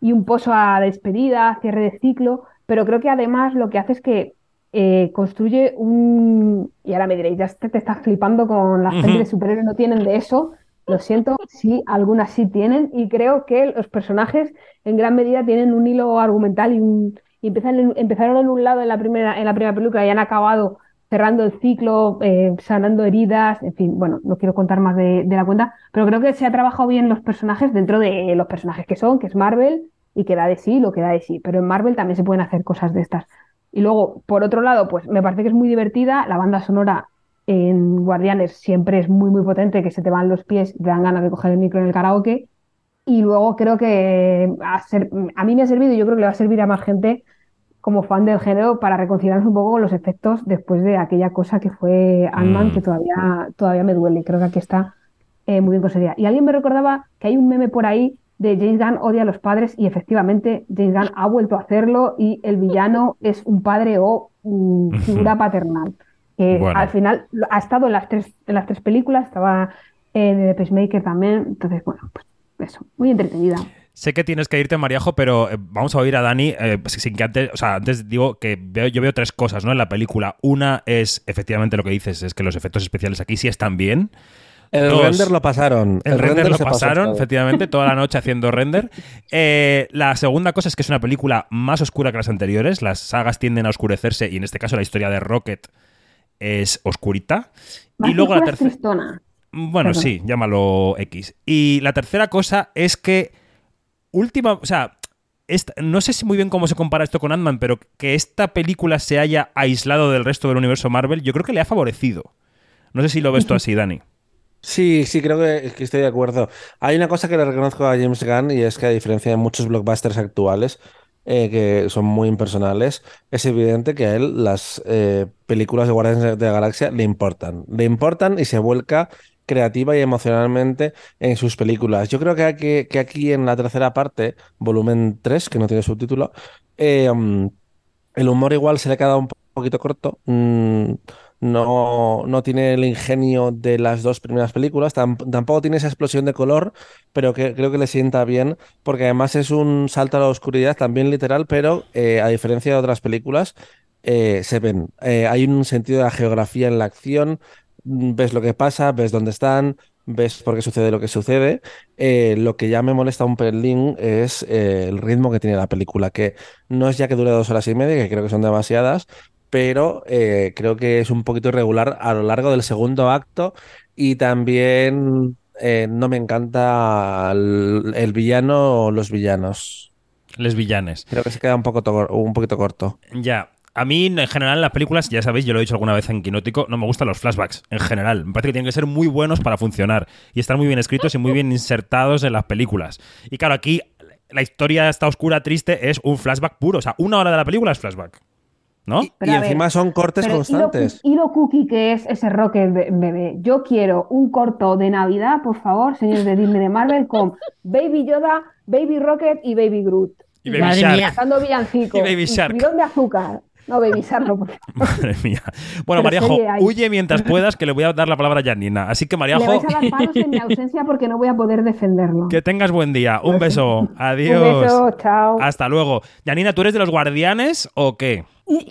y un pozo a despedida, cierre de ciclo, pero creo que además lo que hace es que eh, construye un... Y ahora me diréis, ya te, te estás flipando con las Ujú. pelis de superhéroes, no tienen de eso. Lo siento, sí, algunas sí tienen y creo que los personajes en gran medida tienen un hilo argumental y, un- y empiezan en- empezaron en un lado en la primera, en la primera película y han acabado cerrando el ciclo, eh, sanando heridas, en fin, bueno, no quiero contar más de, de la cuenta, pero creo que se ha trabajado bien los personajes dentro de los personajes que son, que es Marvel y que da de sí lo que da de sí, pero en Marvel también se pueden hacer cosas de estas. Y luego, por otro lado, pues me parece que es muy divertida, la banda sonora en Guardianes siempre es muy, muy potente, que se te van los pies y te dan ganas de coger el micro en el karaoke. Y luego creo que a, ser- a mí me ha servido y yo creo que le va a servir a más gente como fan del género para reconciliarnos un poco con los efectos después de aquella cosa que fue Ant-Man, Mm. que todavía, todavía me duele. Creo que aquí está eh, muy bien conseguida. Y alguien me recordaba que hay un meme por ahí de James Gunn odia a los padres y efectivamente James Gunn ha vuelto a hacerlo y el villano es un padre o mm, figura paternal. Que Bueno. al final ha estado en las tres, en las tres películas, estaba en The Peacemaker también. Entonces, bueno, pues eso, muy entretenida. Sé que tienes que irte, Mariajo, pero eh, vamos a oír a Dani. eh, sin que antes, o sea, antes digo que veo, yo veo tres cosas, ¿no? En la película. Una es, efectivamente, lo que dices, es que los efectos especiales aquí sí están bien. El Dos, render lo pasaron. El, render, lo pasó pasaron, efectivamente, toda la noche haciendo render. Eh, la segunda cosa es que es una película más oscura que las anteriores. Las sagas tienden a oscurecerse y en este caso la historia de Rocket es oscurita. Más y luego la tercera... Bueno, Perdón. sí, llámalo X. Y la tercera cosa es que última, o sea, esta- no sé si muy bien cómo se compara esto con Ant-Man, pero que esta película se haya aislado del resto del universo Marvel, yo creo que le ha favorecido. No sé si lo ves tú así, Dani. Sí, sí, creo que, que estoy de acuerdo. Hay una cosa que le reconozco a James Gunn y es que a diferencia de muchos blockbusters actuales eh, que son muy impersonales, es evidente que a él las eh, películas de Guardianes de la Galaxia le importan. Le importan y se vuelca creativa y emocionalmente en sus películas. Yo creo que aquí, que aquí en la tercera parte, volumen 3, que no tiene subtítulo, eh, mm, el humor igual se le ha quedado un po- poquito corto. Mm, no, no tiene el ingenio de las dos primeras películas. tam- tampoco tiene esa explosión de color, pero que creo que le sienta bien, porque además es un salto a la oscuridad, también literal, pero eh, a diferencia de otras películas, eh, se ven. Eh, hay un sentido de la geografía en la acción. mm, Ves lo que pasa, ves dónde están, ves por qué sucede lo que sucede. Lo que ya me molesta un pelín es el ritmo que tiene la película, que no es ya que dure dos horas y media, que creo que son demasiadas, pero eh, creo que es un poquito irregular a lo largo del segundo acto y también eh, no me encanta el, el villano o los villanos. Les villanes. Creo que se queda un, poco un poquito corto. Ya. A mí, en general, en las películas, ya sabéis, yo lo he dicho alguna vez en Quinótico, no me gustan los flashbacks, en general. Me parece que tienen que ser muy buenos para funcionar y estar muy bien escritos y muy bien insertados en las películas. Y claro, aquí la historia está oscura, triste, es un flashback puro. O sea, una hora de la película es flashback. ¿No? Pero y ver, encima son cortes Pero, ¿y lo constantes. ¿y lo, cookie que es ese Rocket be- bebé? Yo quiero un corto de Navidad, por favor, señores de Disney de Marvel, con Baby Yoda, Baby Rocket y Baby Groot. Y Baby Shark. mía. Y Baby Shark. bidón de azúcar. No, por favor. Madre mía. Bueno, Mariajo, huye mientras puedas, que le voy a dar la palabra a Janina. Así que, Le Mariajo, vais a dar palos en mi ausencia porque no voy a poder defenderlo. que tengas buen día. Un beso. Adiós. Un beso, chao. Hasta luego. Janina, ¿tú eres de los guardianes o qué?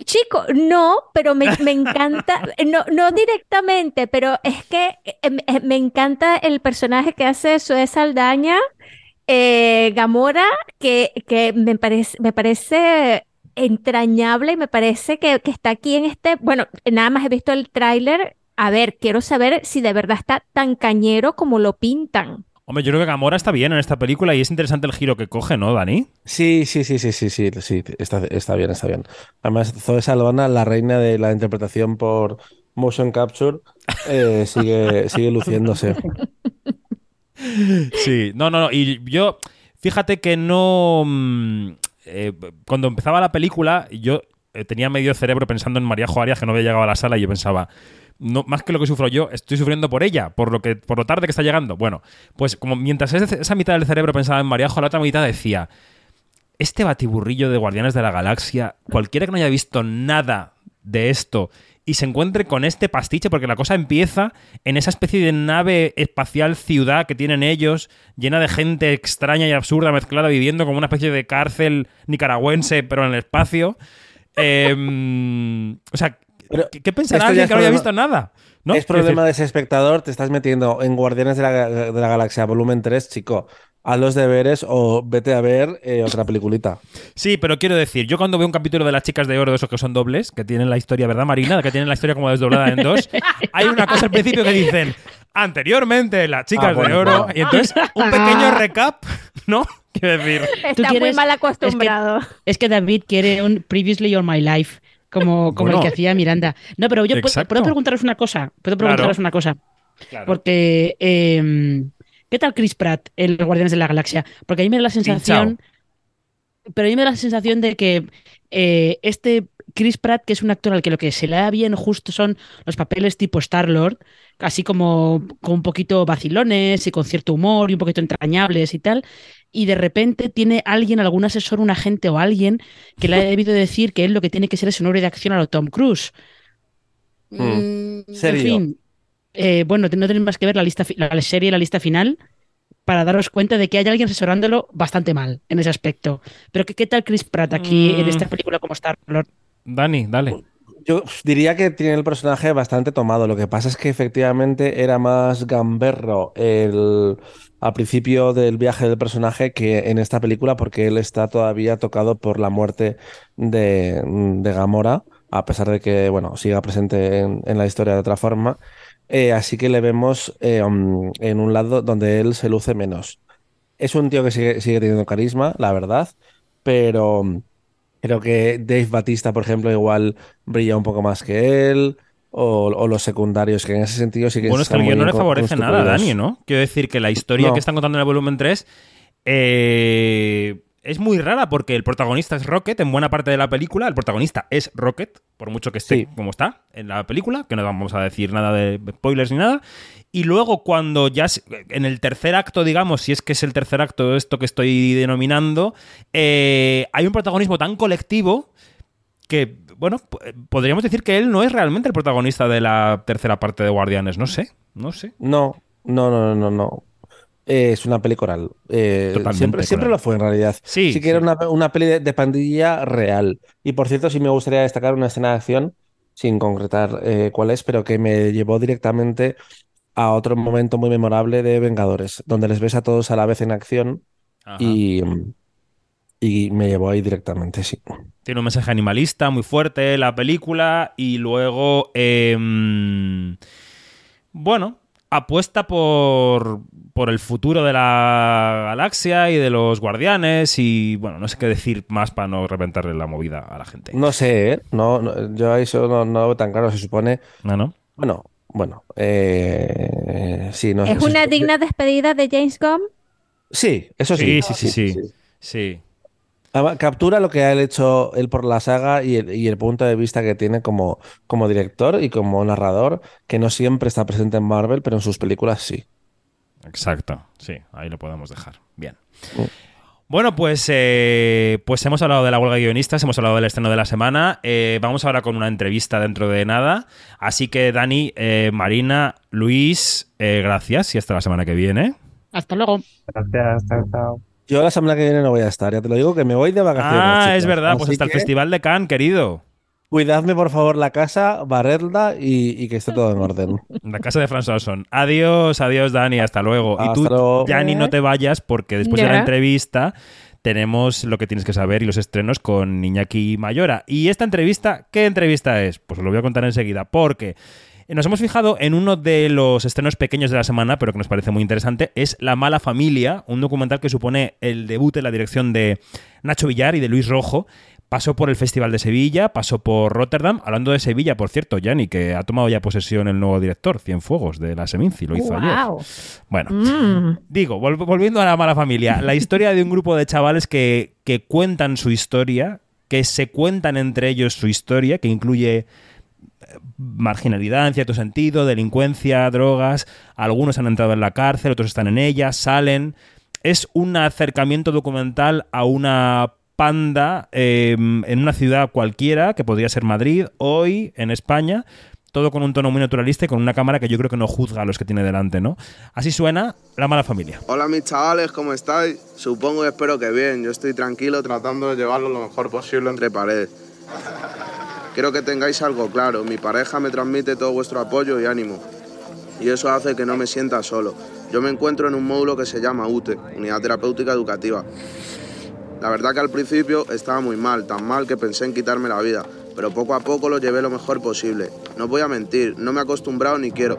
Chico, no, pero me, me encanta, no, no directamente, pero es que eh, me, eh, me encanta el personaje que hace Zoe Saldaña, eh, Gamora, que, que me parece, me parece entrañable y me parece que, que está aquí en este, bueno, nada más he visto el tráiler, a ver, quiero saber si de verdad está tan cañero como lo pintan. Hombre, yo creo que Gamora está bien en esta película y es interesante el giro que coge, ¿no, Dani? Sí, sí, sí, sí, sí, sí, sí, está, está bien, está bien. Además, Zoe Saldana, la reina de la interpretación por motion capture, eh, sigue, sigue luciéndose. Sí, no, no, no. Y yo, fíjate que no. Eh, cuando empezaba la película, yo eh, tenía medio cerebro pensando en María Arias que no había llegado a la sala y yo pensaba. No, más que lo que sufro yo, estoy sufriendo por ella, por lo que, por lo tarde que está llegando. Bueno, pues como mientras esa mitad del cerebro pensaba en María la otra mitad decía. Este batiburrillo de Guardianes de la Galaxia, cualquiera que no haya visto nada de esto y se encuentre con este pastiche, porque la cosa empieza en esa especie de nave espacial ciudad que tienen ellos, llena de gente extraña y absurda mezclada, viviendo como una especie de cárcel nicaragüense, pero en el espacio. Eh, o sea, Pero ¿qué, pensará alguien que no haya visto nada? ¿no? Es problema de ese espectador, te estás metiendo en Guardianes de la, de la Galaxia volumen 3, chico. Haz los deberes o vete a ver eh, otra peliculita. Sí, pero quiero decir, yo cuando veo un capítulo de las chicas de oro, de esos que son dobles, que tienen la historia, ¿verdad, Marina? Que tienen la historia como desdoblada en dos, hay una cosa al principio que dicen, anteriormente las chicas Ah, bueno, de oro, bueno. y entonces un pequeño recap, ¿no? Quiero decir, Está muy quieres- mal es que- acostumbrado. Es que David quiere un Previously on My Life, como, como Bueno. el que hacía Miranda. No, pero yo puedo, preguntaros una cosa. Puedo preguntaros Claro. una cosa. Claro. Porque, eh, ¿qué tal Chris Pratt en Los Guardianes de la Galaxia? Porque a mí me da la sensación. Pero a mí me da la sensación de que eh, este Chris Pratt, que es un actor al que lo que se le da bien justo son los papeles tipo Star-Lord, así como con un poquito vacilones y con cierto humor y un poquito entrañables y tal, y de repente tiene alguien, algún asesor, un agente o alguien que le ha debido decir que él lo que tiene que ser es un hombre de acción a lo Tom Cruise. Mm. Mm, en Serio. fin, eh, bueno, no tenéis más que ver la lista, la serie, la lista final, para daros cuenta de que hay alguien asesorándolo bastante mal en ese aspecto. Pero ¿qué, qué tal Chris Pratt aquí en Mm. esta película como Star-Lord? Dani, dale. Yo diría que tiene el personaje bastante tomado. Lo que pasa es que efectivamente era más gamberro el, al principio del viaje del personaje que en esta película, porque él está todavía tocado por la muerte de, de Gamora, a pesar de que, bueno, siga presente en, en la historia de otra forma. Eh, así que le vemos eh, um, en un lado donde él se luce menos. Es un tío que sigue, sigue teniendo carisma, la verdad, pero um, creo que Dave Batista, por ejemplo, igual brilla un poco más que él, o, o los secundarios, que en ese sentido sí que Bueno, es que el guion no le favorece nada a. Dani, ¿no? Quiero decir que la historia No. que están contando en el volumen 3 eh, es muy rara porque el protagonista es Rocket en buena parte de la película. El protagonista es Rocket, por mucho que esté Sí. como está en la película, que no vamos a decir nada de spoilers ni nada. Y luego cuando ya en el tercer acto, digamos, si es que es el tercer acto esto que estoy denominando, eh, hay un protagonismo tan colectivo que, bueno, p- podríamos decir que él no es realmente el protagonista de la tercera parte de Guardianes. No sé, no sé. No, no, no, no, no. Eh, es una peli coral. Eh, siempre, siempre lo fue en realidad. Sí, que era una, una peli de, de pandilla real. Y por cierto, sí me gustaría destacar una escena de acción, sin concretar eh, cuál es, pero que me llevó directamente a otro momento muy memorable de Vengadores, donde les ves a todos a la vez en acción Ajá. y, y me llevó ahí directamente, sí. Tiene un mensaje animalista muy fuerte la película y luego, em, bueno, apuesta por, por el futuro de la galaxia y de los guardianes y bueno, no sé qué decir más para no reventarle la movida a la gente. No sé, ¿eh? no, no, yo eso no, no lo veo tan claro, se supone. No, no. Bueno, bueno, eh, sí, no ¿Es una digna despedida de James Gunn? Sí, eso sí. Sí, sí, sí, sí. Sí. Además, Captura lo que ha hecho él por la saga y el, y el punto de vista que tiene como, como director y como narrador, que no siempre está presente en Marvel, pero en sus películas sí. Exacto, sí, ahí lo podemos dejar. Bien. Mm. Bueno, pues, eh, pues hemos hablado de la huelga de guionistas, hemos hablado del estreno de la semana. eh, vamos ahora con una entrevista dentro de nada. Así que, Dani, eh, Marina, Luis, eh, gracias y hasta la semana que viene. Hasta luego. Gracias, chao, chao. Yo la semana que viene no voy a estar, ya te lo digo, que me voy de vacaciones. Ah, es verdad, pues hasta el Festival de Cannes, querido. Cuidadme, por favor, la casa, barredla y, y que esté todo en orden. La casa de François Son. Adiós, adiós, Dani, hasta luego. y tú, luego. Yanni, no te vayas porque después de la entrevista tenemos lo que tienes que saber y los estrenos con Iñaki Mayora. Y esta entrevista, ¿qué entrevista es? Pues os lo voy a contar enseguida, porque nos hemos fijado en uno de los estrenos pequeños de la semana, pero que nos parece muy interesante, es La mala familia, un documental que supone el debut en la dirección de Nacho Villar y de Luis Rojo. Pasó por el Festival de Sevilla, pasó por Rotterdam. Hablando de Sevilla, por cierto, Yanni, que ha tomado ya posesión el nuevo director, Cienfuegos, de la Seminci, lo hizo ayer. Guau. Bueno, Mm. digo, vol- volviendo a la mala familia, la historia de un grupo de chavales que, que cuentan su historia, que se cuentan entre ellos su historia, que incluye eh, marginalidad en cierto sentido, delincuencia, drogas, algunos han entrado en la cárcel, otros están en ella, salen. Es un acercamiento documental a una panda eh, en una ciudad cualquiera, que podría ser Madrid, hoy en España, todo con un tono muy naturalista y con una cámara que yo creo que no juzga a los que tiene delante, ¿no? Así suena La mala familia. Hola mis chavales, ¿cómo estáis? Supongo y espero que bien. Yo estoy tranquilo tratando de llevarlo lo mejor posible entre paredes. Quiero que tengáis algo claro. Mi pareja me transmite todo vuestro apoyo y ánimo. Y eso hace que no me sienta solo. Yo me encuentro en un módulo que se llama UTE, Unidad Terapéutica Educativa. La verdad que al principio estaba muy mal, tan mal que pensé en quitarme la vida, pero poco a poco lo llevé lo mejor posible. No voy a mentir, no me he acostumbrado ni quiero.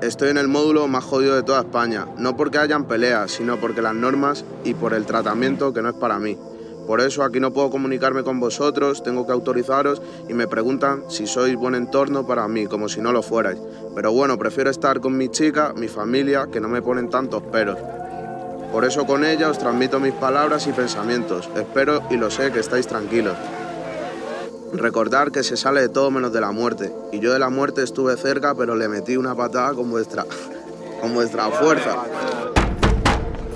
Estoy en el módulo más jodido de toda España, no porque hayan peleas, sino porque las normas y por el tratamiento que no es para mí. Por eso aquí no puedo comunicarme con vosotros, tengo que autorizaros y me preguntan si sois buen entorno para mí, como si no lo fuerais. Pero bueno, prefiero estar con mi chica, mi familia, que no me ponen tantos peros. Por eso con ella os transmito mis palabras y pensamientos. Espero y lo sé que estáis tranquilos. Recordar que se sale de todo menos de la muerte. Y yo de la muerte estuve cerca, pero le metí una patada con vuestra, con vuestra fuerza.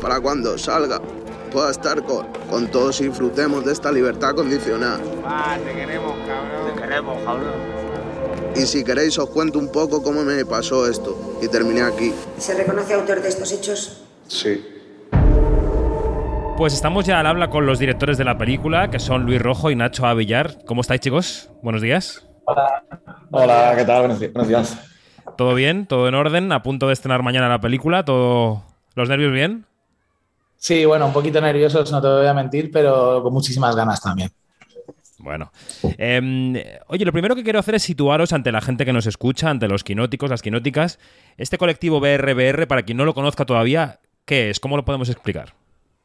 Para cuando salga, pueda estar con, con todos y disfrutemos de esta libertad condicional. Ah, te queremos, cabrón. Te queremos, cabrón. Y si queréis os cuento un poco cómo me pasó esto. Y terminé aquí. ¿Se reconoce autor de estos hechos? Sí. Pues estamos ya al habla con los directores de la película, que son Luis Rojo y Nacho Avillar. ¿Cómo estáis, chicos? Buenos días. Hola, ¿qué tal? Buenos días. ¿Todo bien? ¿Todo en orden? ¿A punto de estrenar mañana la película? ¿Todo... ¿Los nervios bien? Sí, bueno, un poquito nerviosos, no te voy a mentir, pero con muchísimas ganas también. Bueno. Eh, oye, lo primero que quiero hacer es situaros ante la gente que nos escucha, ante los quinóticos, las quinóticas. Este colectivo BRBR, para quien no lo conozca todavía, ¿qué es? ¿Cómo lo podemos explicar?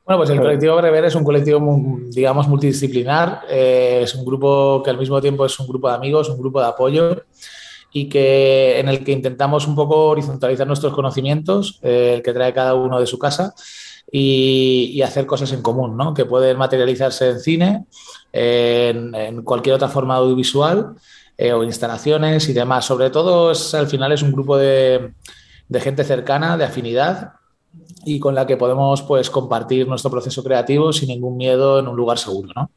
Bueno, pues el colectivo Rever es un colectivo, digamos, multidisciplinar. eh, es un grupo que al mismo tiempo es un grupo de amigos, un grupo de apoyo y que en el que intentamos un poco horizontalizar nuestros conocimientos, eh, el que trae cada uno de su casa y, y hacer cosas en común, ¿no? Que pueden materializarse en cine, en, en cualquier otra forma audiovisual eh, o instalaciones y demás. Sobre todo, es, al final es un grupo de, de gente cercana, de afinidad y con la que podemos pues compartir nuestro proceso creativo sin ningún miedo en un lugar seguro, ¿no?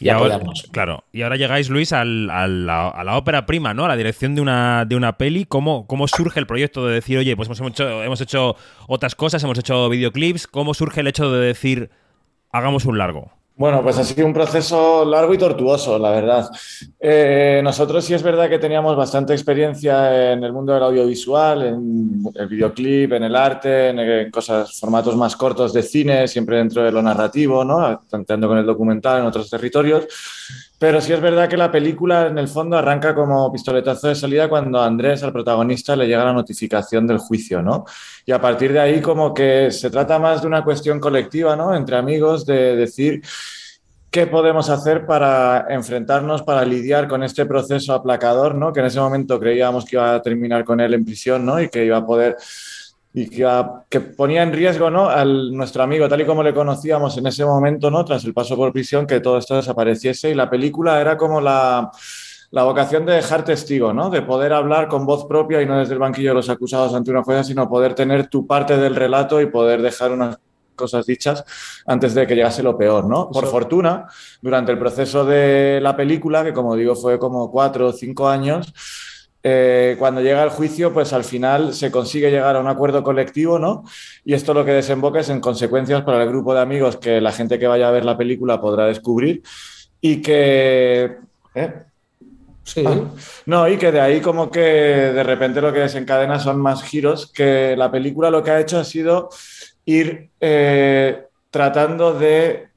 Y, ahora, apoyarnos. claro, y ahora llegáis, Luis, al- a la ópera prima, ¿no? A la dirección de una, de una peli. ¿Cómo, ¿Cómo surge el proyecto de decir, oye, pues hemos hecho, hemos hecho otras cosas, hemos hecho videoclips? ¿Cómo surge el hecho de decir, hagamos un largo? Bueno, pues ha sido un proceso largo y tortuoso, la verdad. Eh, nosotros sí es verdad que teníamos bastante experiencia en el mundo del audiovisual, en el videoclip, en el arte, en, cosas, formatos más cortos de cine, siempre dentro de lo narrativo, ¿no? Tanteando con el documental en otros territorios. Pero sí es verdad que la película en el fondo arranca como pistoletazo de salida cuando a Andrés, al protagonista, le llega la notificación del juicio, ¿no? Y a partir de ahí como que se trata más de una cuestión colectiva, ¿no? Entre amigos, de decir qué podemos hacer para enfrentarnos, para lidiar con este proceso aplacador, ¿no? Que en ese momento creíamos que iba a terminar con él en prisión, ¿no? Y que iba a poder y que, que, ponía en riesgo ¿no? a nuestro amigo, tal y como le conocíamos en ese momento, ¿no? tras el paso por prisión, que todo esto desapareciese. Y la película era como la, la vocación de dejar testigo, ¿no? de poder hablar con voz propia y no desde el banquillo de los acusados ante una jueza, sino poder tener tu parte del relato y poder dejar unas cosas dichas antes de que llegase lo peor, ¿no? Por fortuna, durante el proceso de la película, que como digo fue como cuatro o cinco años, eh, cuando llega el juicio, pues al final se consigue llegar a un acuerdo colectivo, ¿no? Y esto lo que desemboca es en consecuencias para el grupo de amigos que la gente que vaya a ver la película podrá descubrir y que... ¿eh? Sí. Ah, no, y que de ahí como que de repente lo que desencadena son más giros, que la película lo que ha hecho ha sido ir eh, tratando de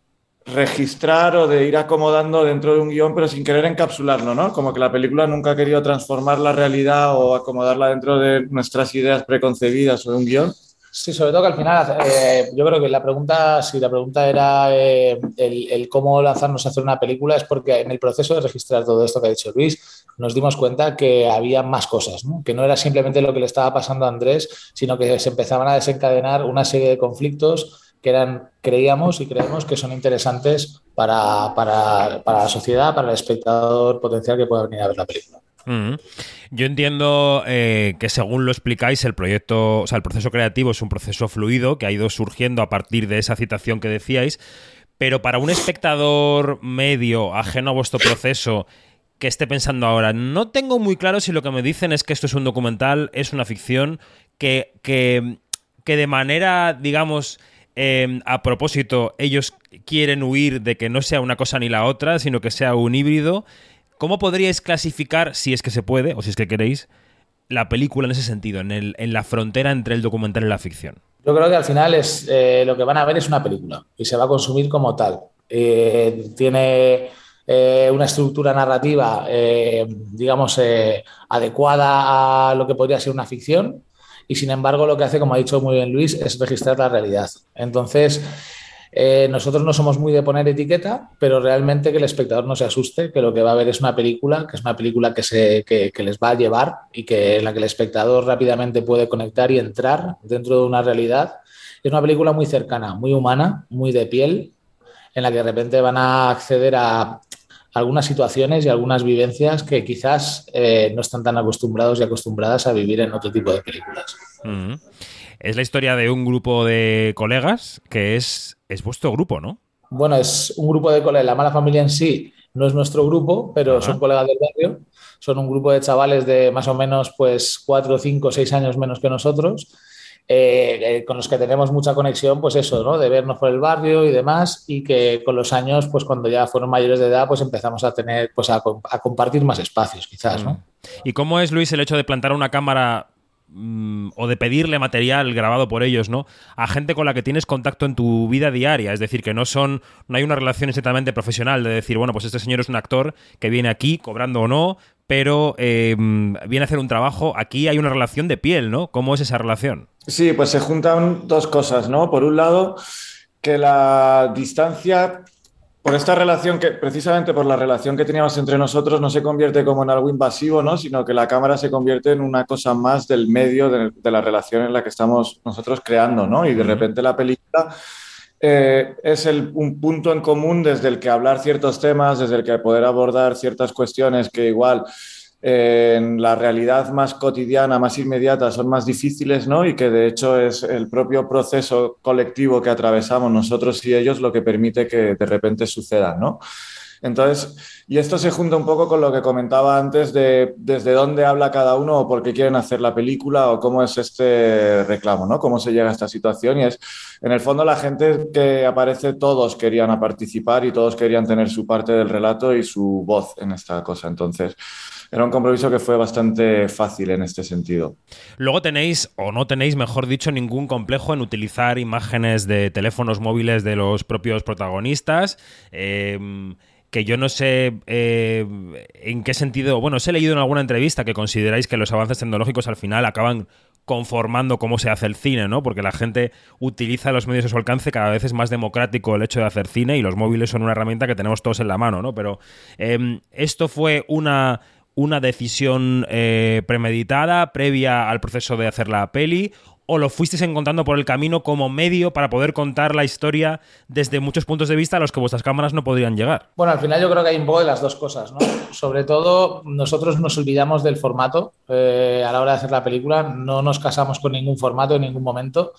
registrar o de ir acomodando dentro de un guion, pero sin querer encapsularlo, ¿no? Como que la película nunca ha querido transformar la realidad o acomodarla dentro de nuestras ideas preconcebidas o de un guion. Sí, sobre todo que al final, eh, yo creo que la pregunta, si la pregunta era eh, el, el, cómo lanzarnos a hacer una película, es porque en el proceso de registrar todo esto que ha dicho Luis, nos dimos cuenta que había más cosas, ¿no? que no era simplemente lo que le estaba pasando a Andrés, sino que se empezaban a desencadenar una serie de conflictos que eran, creíamos y creemos que son interesantes para, para, para, la sociedad, para el espectador potencial que pueda venir a ver la película. Yo entiendo eh, que según lo explicáis, el proyecto, o sea, el proceso creativo es un proceso fluido que ha ido surgiendo a partir de esa citación que decíais, pero para un espectador medio, ajeno a vuestro proceso, que esté pensando ahora, no tengo muy claro si lo que me dicen es que esto es un documental, es una ficción, que, que, que de manera, digamos, eh, a propósito, ellos quieren huir de que no sea una cosa ni la otra, sino que sea un híbrido. ¿Cómo podríais clasificar, si es que se puede, o si es que queréis, la película en ese sentido, en la frontera entre el documental y la ficción? Yo creo que al final es eh, lo que van a ver es una película y se va a consumir como tal. Eh, tiene eh, una estructura narrativa, digamos, adecuada a lo que podría ser una ficción, y sin embargo lo que hace, como ha dicho muy bien Luis, es registrar la realidad. Entonces, eh, nosotros no somos muy de poner etiqueta, pero realmente que el espectador no se asuste, que lo que va a ver es una película, que es una película que, se, que, les va a llevar y que en la que el espectador rápidamente puede conectar y entrar dentro de una realidad. Es una película muy cercana, muy humana, muy de piel, en la que de repente van a acceder a algunas situaciones y algunas vivencias que quizás eh, no están tan acostumbrados y acostumbradas a vivir en otro tipo de películas. Es la historia de un grupo de colegas que es, es vuestro grupo, ¿no? Bueno, es un grupo de colegas. La mala familia en sí no es nuestro grupo, pero son colegas del barrio. Son un grupo de chavales de más o menos pues cuatro, cinco, seis años menos que nosotros. Eh, eh, con los que tenemos mucha conexión, pues eso, ¿no? De vernos por el barrio y demás, y que con los años, pues cuando ya fueron mayores de edad, pues empezamos a tener, pues a, compartir más espacios, quizás, ¿no? ¿Y cómo es, Luis, el hecho de plantar una cámara mm, o de pedirle material grabado por ellos, ¿no? A gente con la que tienes contacto en tu vida diaria, es decir, que no son, no hay una relación exactamente profesional de decir, bueno, pues este señor es un actor que viene aquí cobrando o no, pero eh, viene a hacer un trabajo. Aquí hay una relación de piel, ¿no? ¿Cómo es esa relación? Sí, pues se juntan dos cosas, ¿no? Por un lado, que la distancia, por esta relación que, precisamente por la relación que teníamos entre nosotros, no se convierte como en algo invasivo, ¿no? Sino que la cámara se convierte en una cosa más del medio de, de la relación en la que estamos nosotros creando, ¿no? Y de repente la película eh, es un punto en común desde el que hablar ciertos temas, desde el que poder abordar ciertas cuestiones que igual eh, en la realidad más cotidiana, más inmediata, son más difíciles, ¿no? Y que de hecho es el propio proceso colectivo que atravesamos nosotros y ellos lo que permite que de repente suceda, ¿no? Entonces, y esto se junta un poco con lo que comentaba antes de desde dónde habla cada uno o por qué quieren hacer la película o cómo es este reclamo, ¿no? Cómo se llega a esta situación y es, en el fondo, la gente que aparece, todos querían participar y todos querían tener su parte del relato y su voz en esta cosa. Entonces, era un compromiso que fue bastante fácil en este sentido. Luego tenéis, o no tenéis, mejor dicho, ningún complejo en utilizar imágenes de teléfonos móviles de los propios protagonistas. Eh, que yo no sé eh, en qué sentido, bueno, os he leído en alguna entrevista que consideráis que los avances tecnológicos al final acaban conformando cómo se hace el cine, ¿no? Porque la gente utiliza los medios a su alcance, cada vez es más democrático el hecho de hacer cine y los móviles son una herramienta que tenemos todos en la mano, ¿no? Pero em, esto fue una, una decisión eh, premeditada, previa al proceso de hacer la peli, o lo fuisteis encontrando por el camino como medio para poder contar la historia desde muchos puntos de vista a los que vuestras cámaras no podrían llegar? Bueno, al final yo creo que hay un poco de las dos cosas, ¿no? Sobre todo, nosotros nos olvidamos del formato eh, a la hora de hacer la película, no nos casamos con ningún formato en ningún momento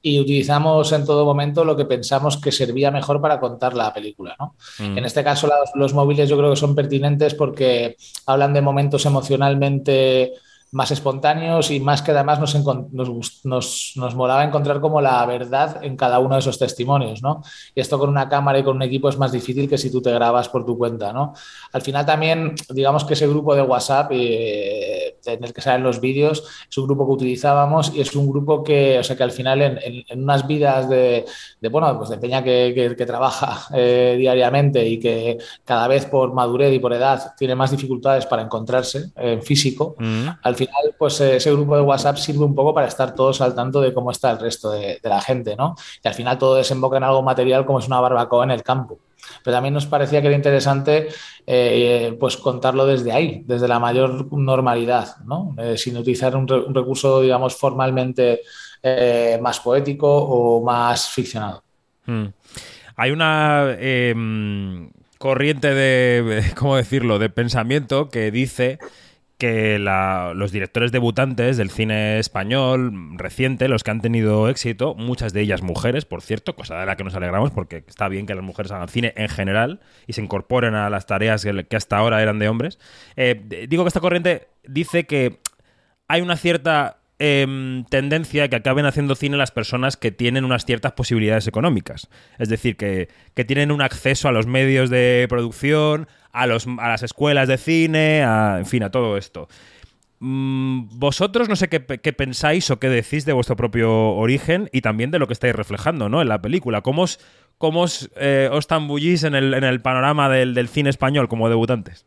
y utilizamos en todo momento lo que pensamos que servía mejor para contar la película, ¿no? Mm. En este caso, los, los móviles yo creo que son pertinentes porque hablan de momentos emocionalmente más espontáneos y más que además nos, nos, nos, nos molaba encontrar como la verdad en cada uno de esos testimonios, ¿no? Y esto con una cámara y con un equipo es más difícil que si tú te grabas por tu cuenta, ¿no? Al final también, digamos que ese grupo de WhatsApp eh, en el que salen los vídeos es un grupo que utilizábamos y es un grupo que, o sea, que al final en, en- en unas vidas de, de, bueno, pues de peña que, que- que trabaja eh, diariamente y que cada vez por madurez y por edad tiene más dificultades para encontrarse en físico, al final, pues eh, ese grupo de WhatsApp sirve un poco para estar todos al tanto de cómo está el resto de, la gente, ¿no? Y al final todo desemboca en algo material como es una barbacoa en el campo. Pero también nos parecía que era interesante eh, pues contarlo desde ahí, desde la mayor normalidad, ¿no? Eh, sin utilizar un, re- un recurso, digamos, formalmente más poético o más ficcionado. Mm. Hay una em, corriente de, ¿cómo decirlo?, de pensamiento que dice que la- los directores debutantes del cine español reciente, los que han tenido éxito, muchas de ellas mujeres, por cierto, cosa de la que nos alegramos porque está bien que las mujeres hagan cine en general y se incorporen a las tareas que, hasta ahora eran de hombres. Eh, digo que esta corriente dice que hay una cierta em, tendencia que acaben haciendo cine las personas que tienen unas ciertas posibilidades económicas. Es decir, que, que tienen un acceso a los medios de producción, a, los, a las escuelas de cine, en fin, a todo esto. Mm, Vosotros no sé qué, pensáis o qué decís de vuestro propio origen y también de lo que estáis reflejando ¿no? en la película. ¿Cómo os, cómo os, eh, tambullís en el, en el panorama del, del cine español como debutantes?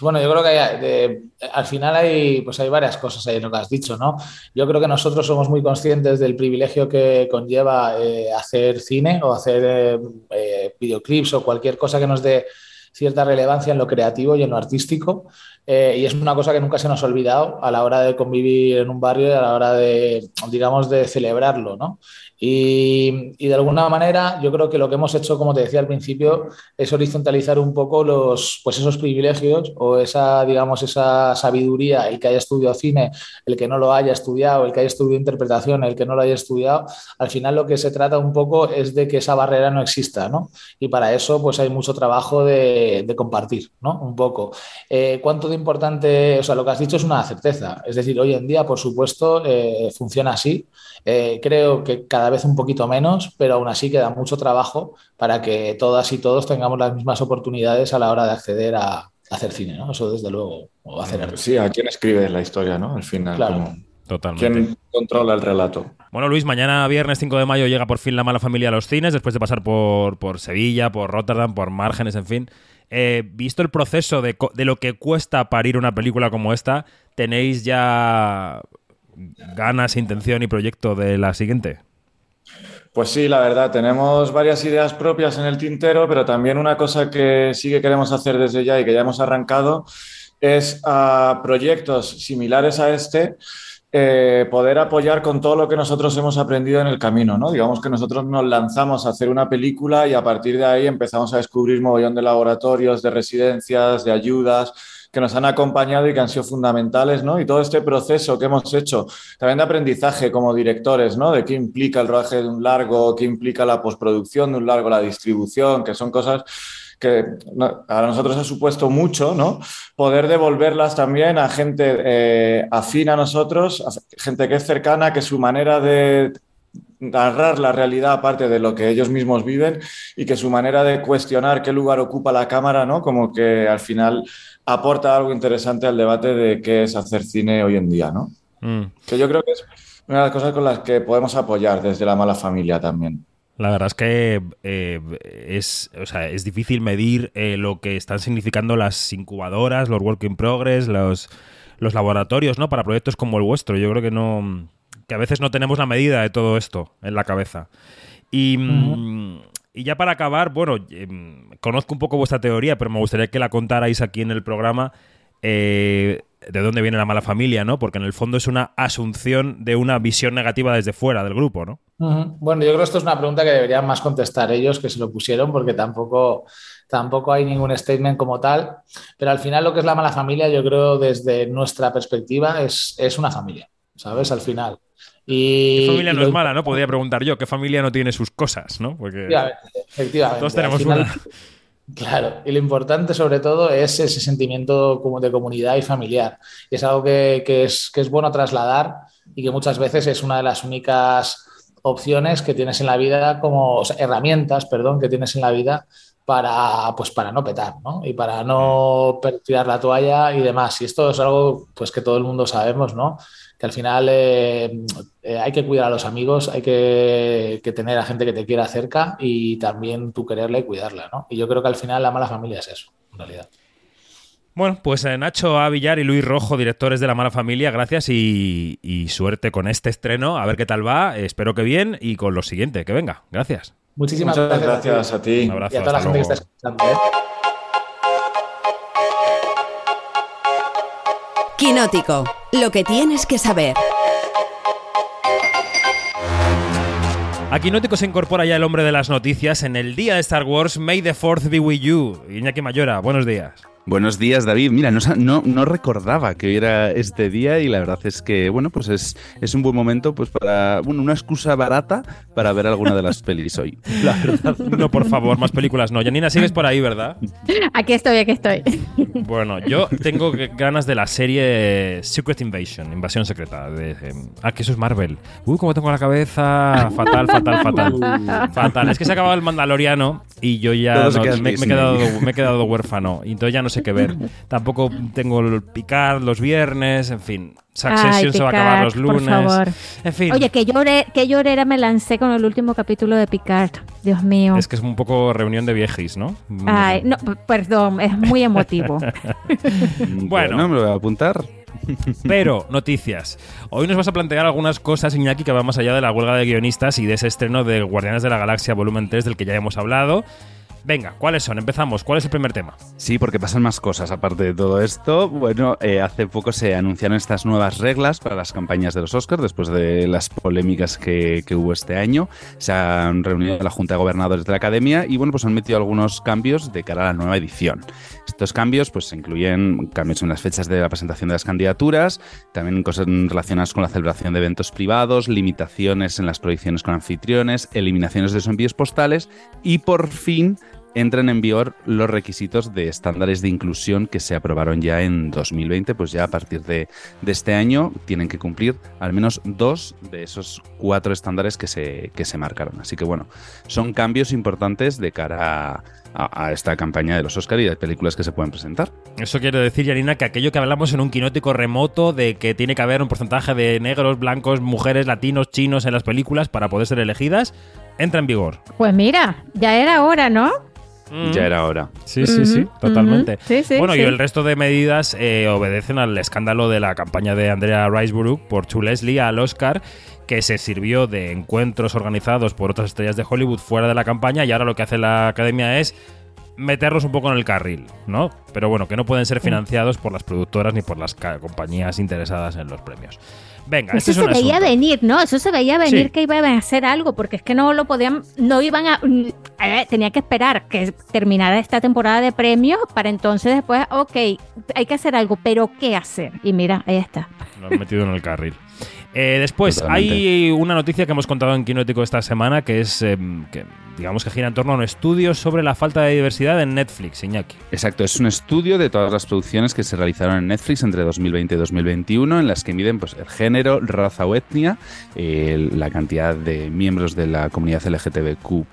Bueno, yo creo que hay- al final hay, pues hay varias cosas ahí en lo que has dicho, ¿no? Yo creo que nosotros somos muy conscientes del privilegio que conlleva eh, hacer cine o hacer eh, videoclips o cualquier cosa que nos dé cierta relevancia en lo creativo y en lo artístico. Eh, y es una cosa que nunca se nos ha olvidado a la hora de convivir en un barrio y a la hora de, digamos, de celebrarlo, ¿no? Y, de alguna manera yo creo que lo que hemos hecho, como te decía al principio, es horizontalizar un poco los, pues esos privilegios o esa, digamos, esa sabiduría, el que haya estudiado cine, el que no lo haya estudiado, el que haya estudiado interpretación, el que no lo haya estudiado, al final lo que se trata un poco es de que esa barrera no exista, ¿no? Y para eso pues hay mucho trabajo de, de compartir, ¿no? Un poco. Eh, ¿Cuánto de importante, o sea, lo que has dicho es una certeza, es decir, hoy en día, por supuesto, eh, funciona así. Eh, creo que cada vez un poquito menos, pero aún así queda mucho trabajo para que todas y todos tengamos las mismas oportunidades a la hora de acceder a, hacer cine, ¿no? Eso desde luego, o hacer arte. Sí, a quién escribe la historia, ¿no? Al final, Claro. como- Totalmente. ¿Quién controla el relato? Bueno, Luis, mañana viernes 5 de mayo llega por fin La Mala Familia a los cines, después de pasar por, por Sevilla, por Rotterdam, por Márgenes, en fin. Eh, visto el proceso de, co- de lo que cuesta parir una película como esta, ¿tenéis ya ganas, intención y proyecto de la siguiente? Pues sí, la verdad, tenemos varias ideas propias en el tintero, pero también una cosa que sí que queremos hacer desde ya y que ya hemos arrancado es a proyectos similares a este, eh, poder apoyar con todo lo que nosotros hemos aprendido en el camino, ¿no? Digamos que nosotros nos lanzamos a hacer una película y a partir de ahí empezamos a descubrir mogollón de laboratorios, de residencias, de ayudas que nos han acompañado y que han sido fundamentales, ¿no? Y todo este proceso que hemos hecho, también de aprendizaje como directores, ¿no? De qué implica el rodaje de un largo, qué implica la postproducción de un largo, la distribución, que son cosas que a nosotros ha supuesto mucho, ¿no? Poder devolverlas también a gente eh, afín a nosotros, a gente que es cercana, que su manera de narrar la realidad aparte de lo que ellos mismos viven y que su manera de cuestionar qué lugar ocupa la cámara, ¿no? Como que al final aporta algo interesante al debate de qué es hacer cine hoy en día, ¿no? Mm. Que yo creo que es una de las cosas con las que podemos apoyar desde la mala familia también. La verdad es que eh, es, o sea, es difícil medir eh, lo que están significando las incubadoras, los work in progress, los, los laboratorios, ¿no? Para proyectos como el vuestro. Yo creo que no. que a veces no tenemos la medida de todo esto en la cabeza. Y. mm, y ya para acabar, bueno, em, conozco un poco vuestra teoría, pero me gustaría que la contarais aquí en el programa. eh, de dónde viene la mala familia, ¿no? Porque en el fondo es una asunción de una visión negativa desde fuera del grupo, ¿no? Bueno, yo creo que esto es una pregunta que deberían más contestar ellos que se lo pusieron porque tampoco, tampoco hay ningún statement como tal. Pero al final lo que es la mala familia, yo creo desde nuestra perspectiva es, es una familia, ¿sabes? Al final. Y, ¿Qué familia y no es mala, no? Podría preguntar yo, ¿qué familia no tiene sus cosas, no? Porque Efectivamente, efectivamente. todos tenemos Al final- una. Claro, y lo importante sobre todo es ese sentimiento como de comunidad y familiar. Y es algo que, que es, que es bueno trasladar y que muchas veces es una de las únicas opciones que tienes en la vida, como o sea, herramientas, perdón, que tienes en la vida para, pues, para no petar, ¿no? Y para no per- tirar la toalla y demás. Y esto es algo pues, que todo el mundo sabemos, ¿no? Que al final eh, eh, hay que cuidar a los amigos, hay que, que tener a gente que te quiera cerca y también tú quererla y cuidarla, ¿no? Y yo creo que al final la mala familia es eso, en realidad. Bueno, pues eh, Nacho A. Villar y Luis Rojo, directores de La Mala Familia, gracias y, y suerte con este estreno. A ver qué tal va. Espero que bien y con lo siguiente, que venga. Gracias. Muchísimas Muchas gracias, gracias a ti. Un abrazo, y a toda la gente que está escuchando. ¿eh? Quinótico. Lo que tienes que saber. Aquí Nótico se incorpora ya el hombre de las noticias en el día de Star Wars. May the Fourth be with you. Iñaki Mayora, buenos días. Buenos días, David. Mira, no, no, no recordaba que hoy era este día y la verdad es que, bueno, pues es, es un buen momento pues para, bueno, una excusa barata para ver alguna de las pelis hoy. La verdad, no, por favor, más películas no. Janina, sigues por ahí, ¿verdad? Aquí estoy, aquí estoy. Bueno, yo tengo ganas de la serie Secret Invasion, Invasión Secreta. De, eh, ah, que eso es Marvel. Uy, cómo tengo la cabeza. Fatal, fatal, fatal. Fatal. Es que se ha acabado el Mandaloriano y yo ya no- me, he quedado, me he quedado huérfano. Y entonces ya no sé qué ver. Tampoco tengo el picar los viernes, en fin. Succession Ay, se va a acabar los Picard, por lunes. favor. En fin. Oye, que lloré, que llorera me lancé con el último capítulo de Picard. Dios mío. Es que es un poco reunión de viejis, ¿no? Ay, no, perdón, es muy emotivo. Bueno. me lo voy a apuntar. Pero, noticias. Hoy nos vas a plantear algunas cosas, Iñaki, que van más allá de la huelga de guionistas y de ese estreno de Guardianes de la Galaxia Volumen 3 del que ya hemos hablado. Venga, ¿cuáles son? Empezamos. ¿Cuál es el primer tema? Sí, porque pasan más cosas aparte de todo esto. Bueno, eh, hace poco se anunciaron estas nuevas reglas para las campañas de los Oscars después de las polémicas que, hubo este año. Se han reunido la Junta de Gobernadores de la Academia y bueno, pues han metido algunos cambios de cara a la nueva edición. Estos cambios pues incluyen cambios en las fechas de la presentación de las candidaturas, también cosas relacionadas con la celebración de eventos privados, limitaciones en las proyecciones con anfitriones, eliminaciones de los envíos postales y por fin entran en vigor los requisitos de estándares de inclusión que se aprobaron ya en 2020, pues ya a partir de, de este año tienen que cumplir al menos dos de esos cuatro estándares que se, que se marcaron. Así que bueno, son cambios importantes de cara a, a esta campaña de los Oscar y de películas que se pueden presentar. Eso quiere decir, Yarina, que aquello que hablamos en un quinótico remoto de que tiene que haber un porcentaje de negros, blancos, mujeres, latinos, chinos en las películas para poder ser elegidas, entra en vigor. Pues mira, ya era hora, ¿no? Ya era hora. Sí, sí, sí, totalmente. ujú. Sí, sí, bueno, y el resto de medidas eh, obedecen al escándalo de la campaña de Andrea Riseborough por Chu Leslie al Oscar, que se sirvió de encuentros organizados por otras estrellas de Hollywood fuera de la campaña y ahora lo que hace la academia es meterlos un poco en el carril, ¿no? Pero bueno, que no pueden ser financiados por las productoras ni por las compañías interesadas en los premios. Venga, este Eso es se veía asunto. venir, ¿no? Eso se veía venir Sí. que iban a hacer algo, porque es que no lo podían, no iban a, mm, eh, tenía que esperar que terminara esta temporada de premios para entonces después, ok, hay que hacer algo, pero ¿qué hacer? Y mira, ahí está. Lo han metido en el carril. Eh, después, Totalmente. hay una noticia que hemos contado en Quinótico esta semana que es, eh, que, digamos que gira en torno a un estudio sobre la falta de diversidad en Netflix, Iñaki. Exacto, es un estudio de todas las producciones que se realizaron en Netflix entre 2020 y 2021, en las que miden pues, el género, raza o etnia, la cantidad de miembros de la comunidad LGTBQ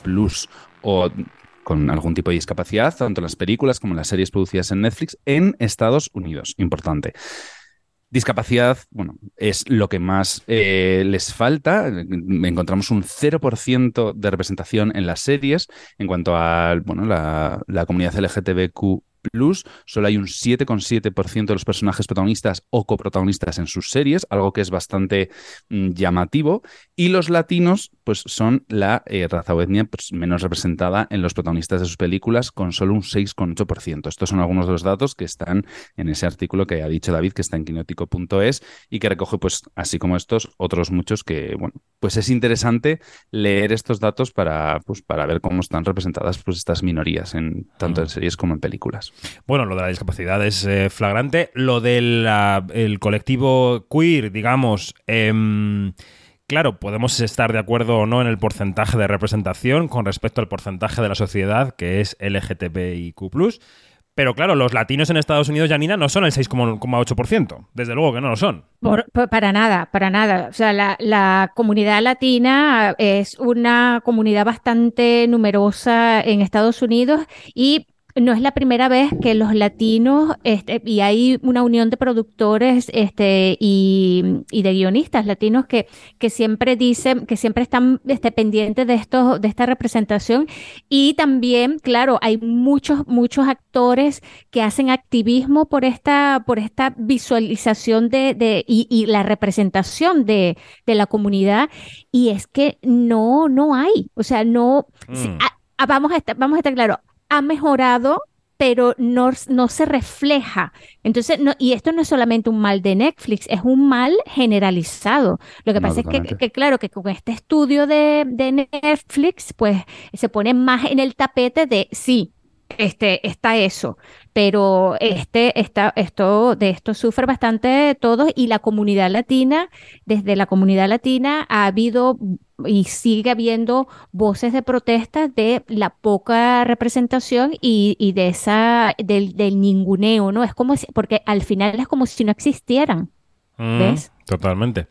o con algún tipo de discapacidad, tanto en las películas como en las series producidas en Netflix en Estados Unidos. Importante. Discapacidad, bueno, es lo que más eh, les falta. Encontramos un 0% de representación en las series en cuanto a bueno, la, la comunidad LGTBQ Plus, solo hay un 7,7% de los personajes protagonistas o coprotagonistas en sus series, algo que es bastante mm, llamativo. Y los latinos, pues son la eh, raza o etnia pues, menos representada en los protagonistas de sus películas, con solo un 6,8%. Estos son algunos de los datos que están en ese artículo que ha dicho David, que está en quinótico.es y que recoge, pues, así como estos, otros muchos que, bueno, pues es interesante leer estos datos para, pues, para ver cómo están representadas pues, estas minorías, en, tanto en series como en películas. Bueno, lo de la discapacidad es eh, flagrante. Lo del ah, colectivo queer, digamos. em, Claro, podemos estar de acuerdo o no en el porcentaje de representación con respecto al porcentaje de la sociedad que es LGTBIQ. Pero claro, los latinos en Estados Unidos, Janina, no son el 6,8%. Desde luego que no lo son. Para nada, para nada. O sea, la, la comunidad latina es una comunidad bastante numerosa en Estados Unidos y no es la primera vez que los latinos, este, y hay una unión de productores este, y, y de guionistas latinos que, que siempre dicen, que siempre están este, pendientes de, esto, de esta representación. Y también, claro, hay muchos, muchos actores que hacen activismo por esta, por esta visualización de, de y, y la representación de, de la comunidad. Y es que no, no hay. O sea, no. si- Mm. a- a- vamos a estar, vamos a estar claro, ha mejorado, pero no, no se refleja. Entonces, no, y esto no es solamente un mal de Netflix, es un mal generalizado. Lo que No, pasa es que, claro, que con este estudio de, de Netflix, pues se pone más en el tapete de sí, este, está eso, pero este, está, esto, de esto sufre bastante todos y la comunidad latina, desde la comunidad latina ha habido y sigue habiendo voces de protesta de la poca representación y, y de esa, del, del ninguneo, ¿no? Es como si, porque al final es como si no existieran. Mm, Totalmente.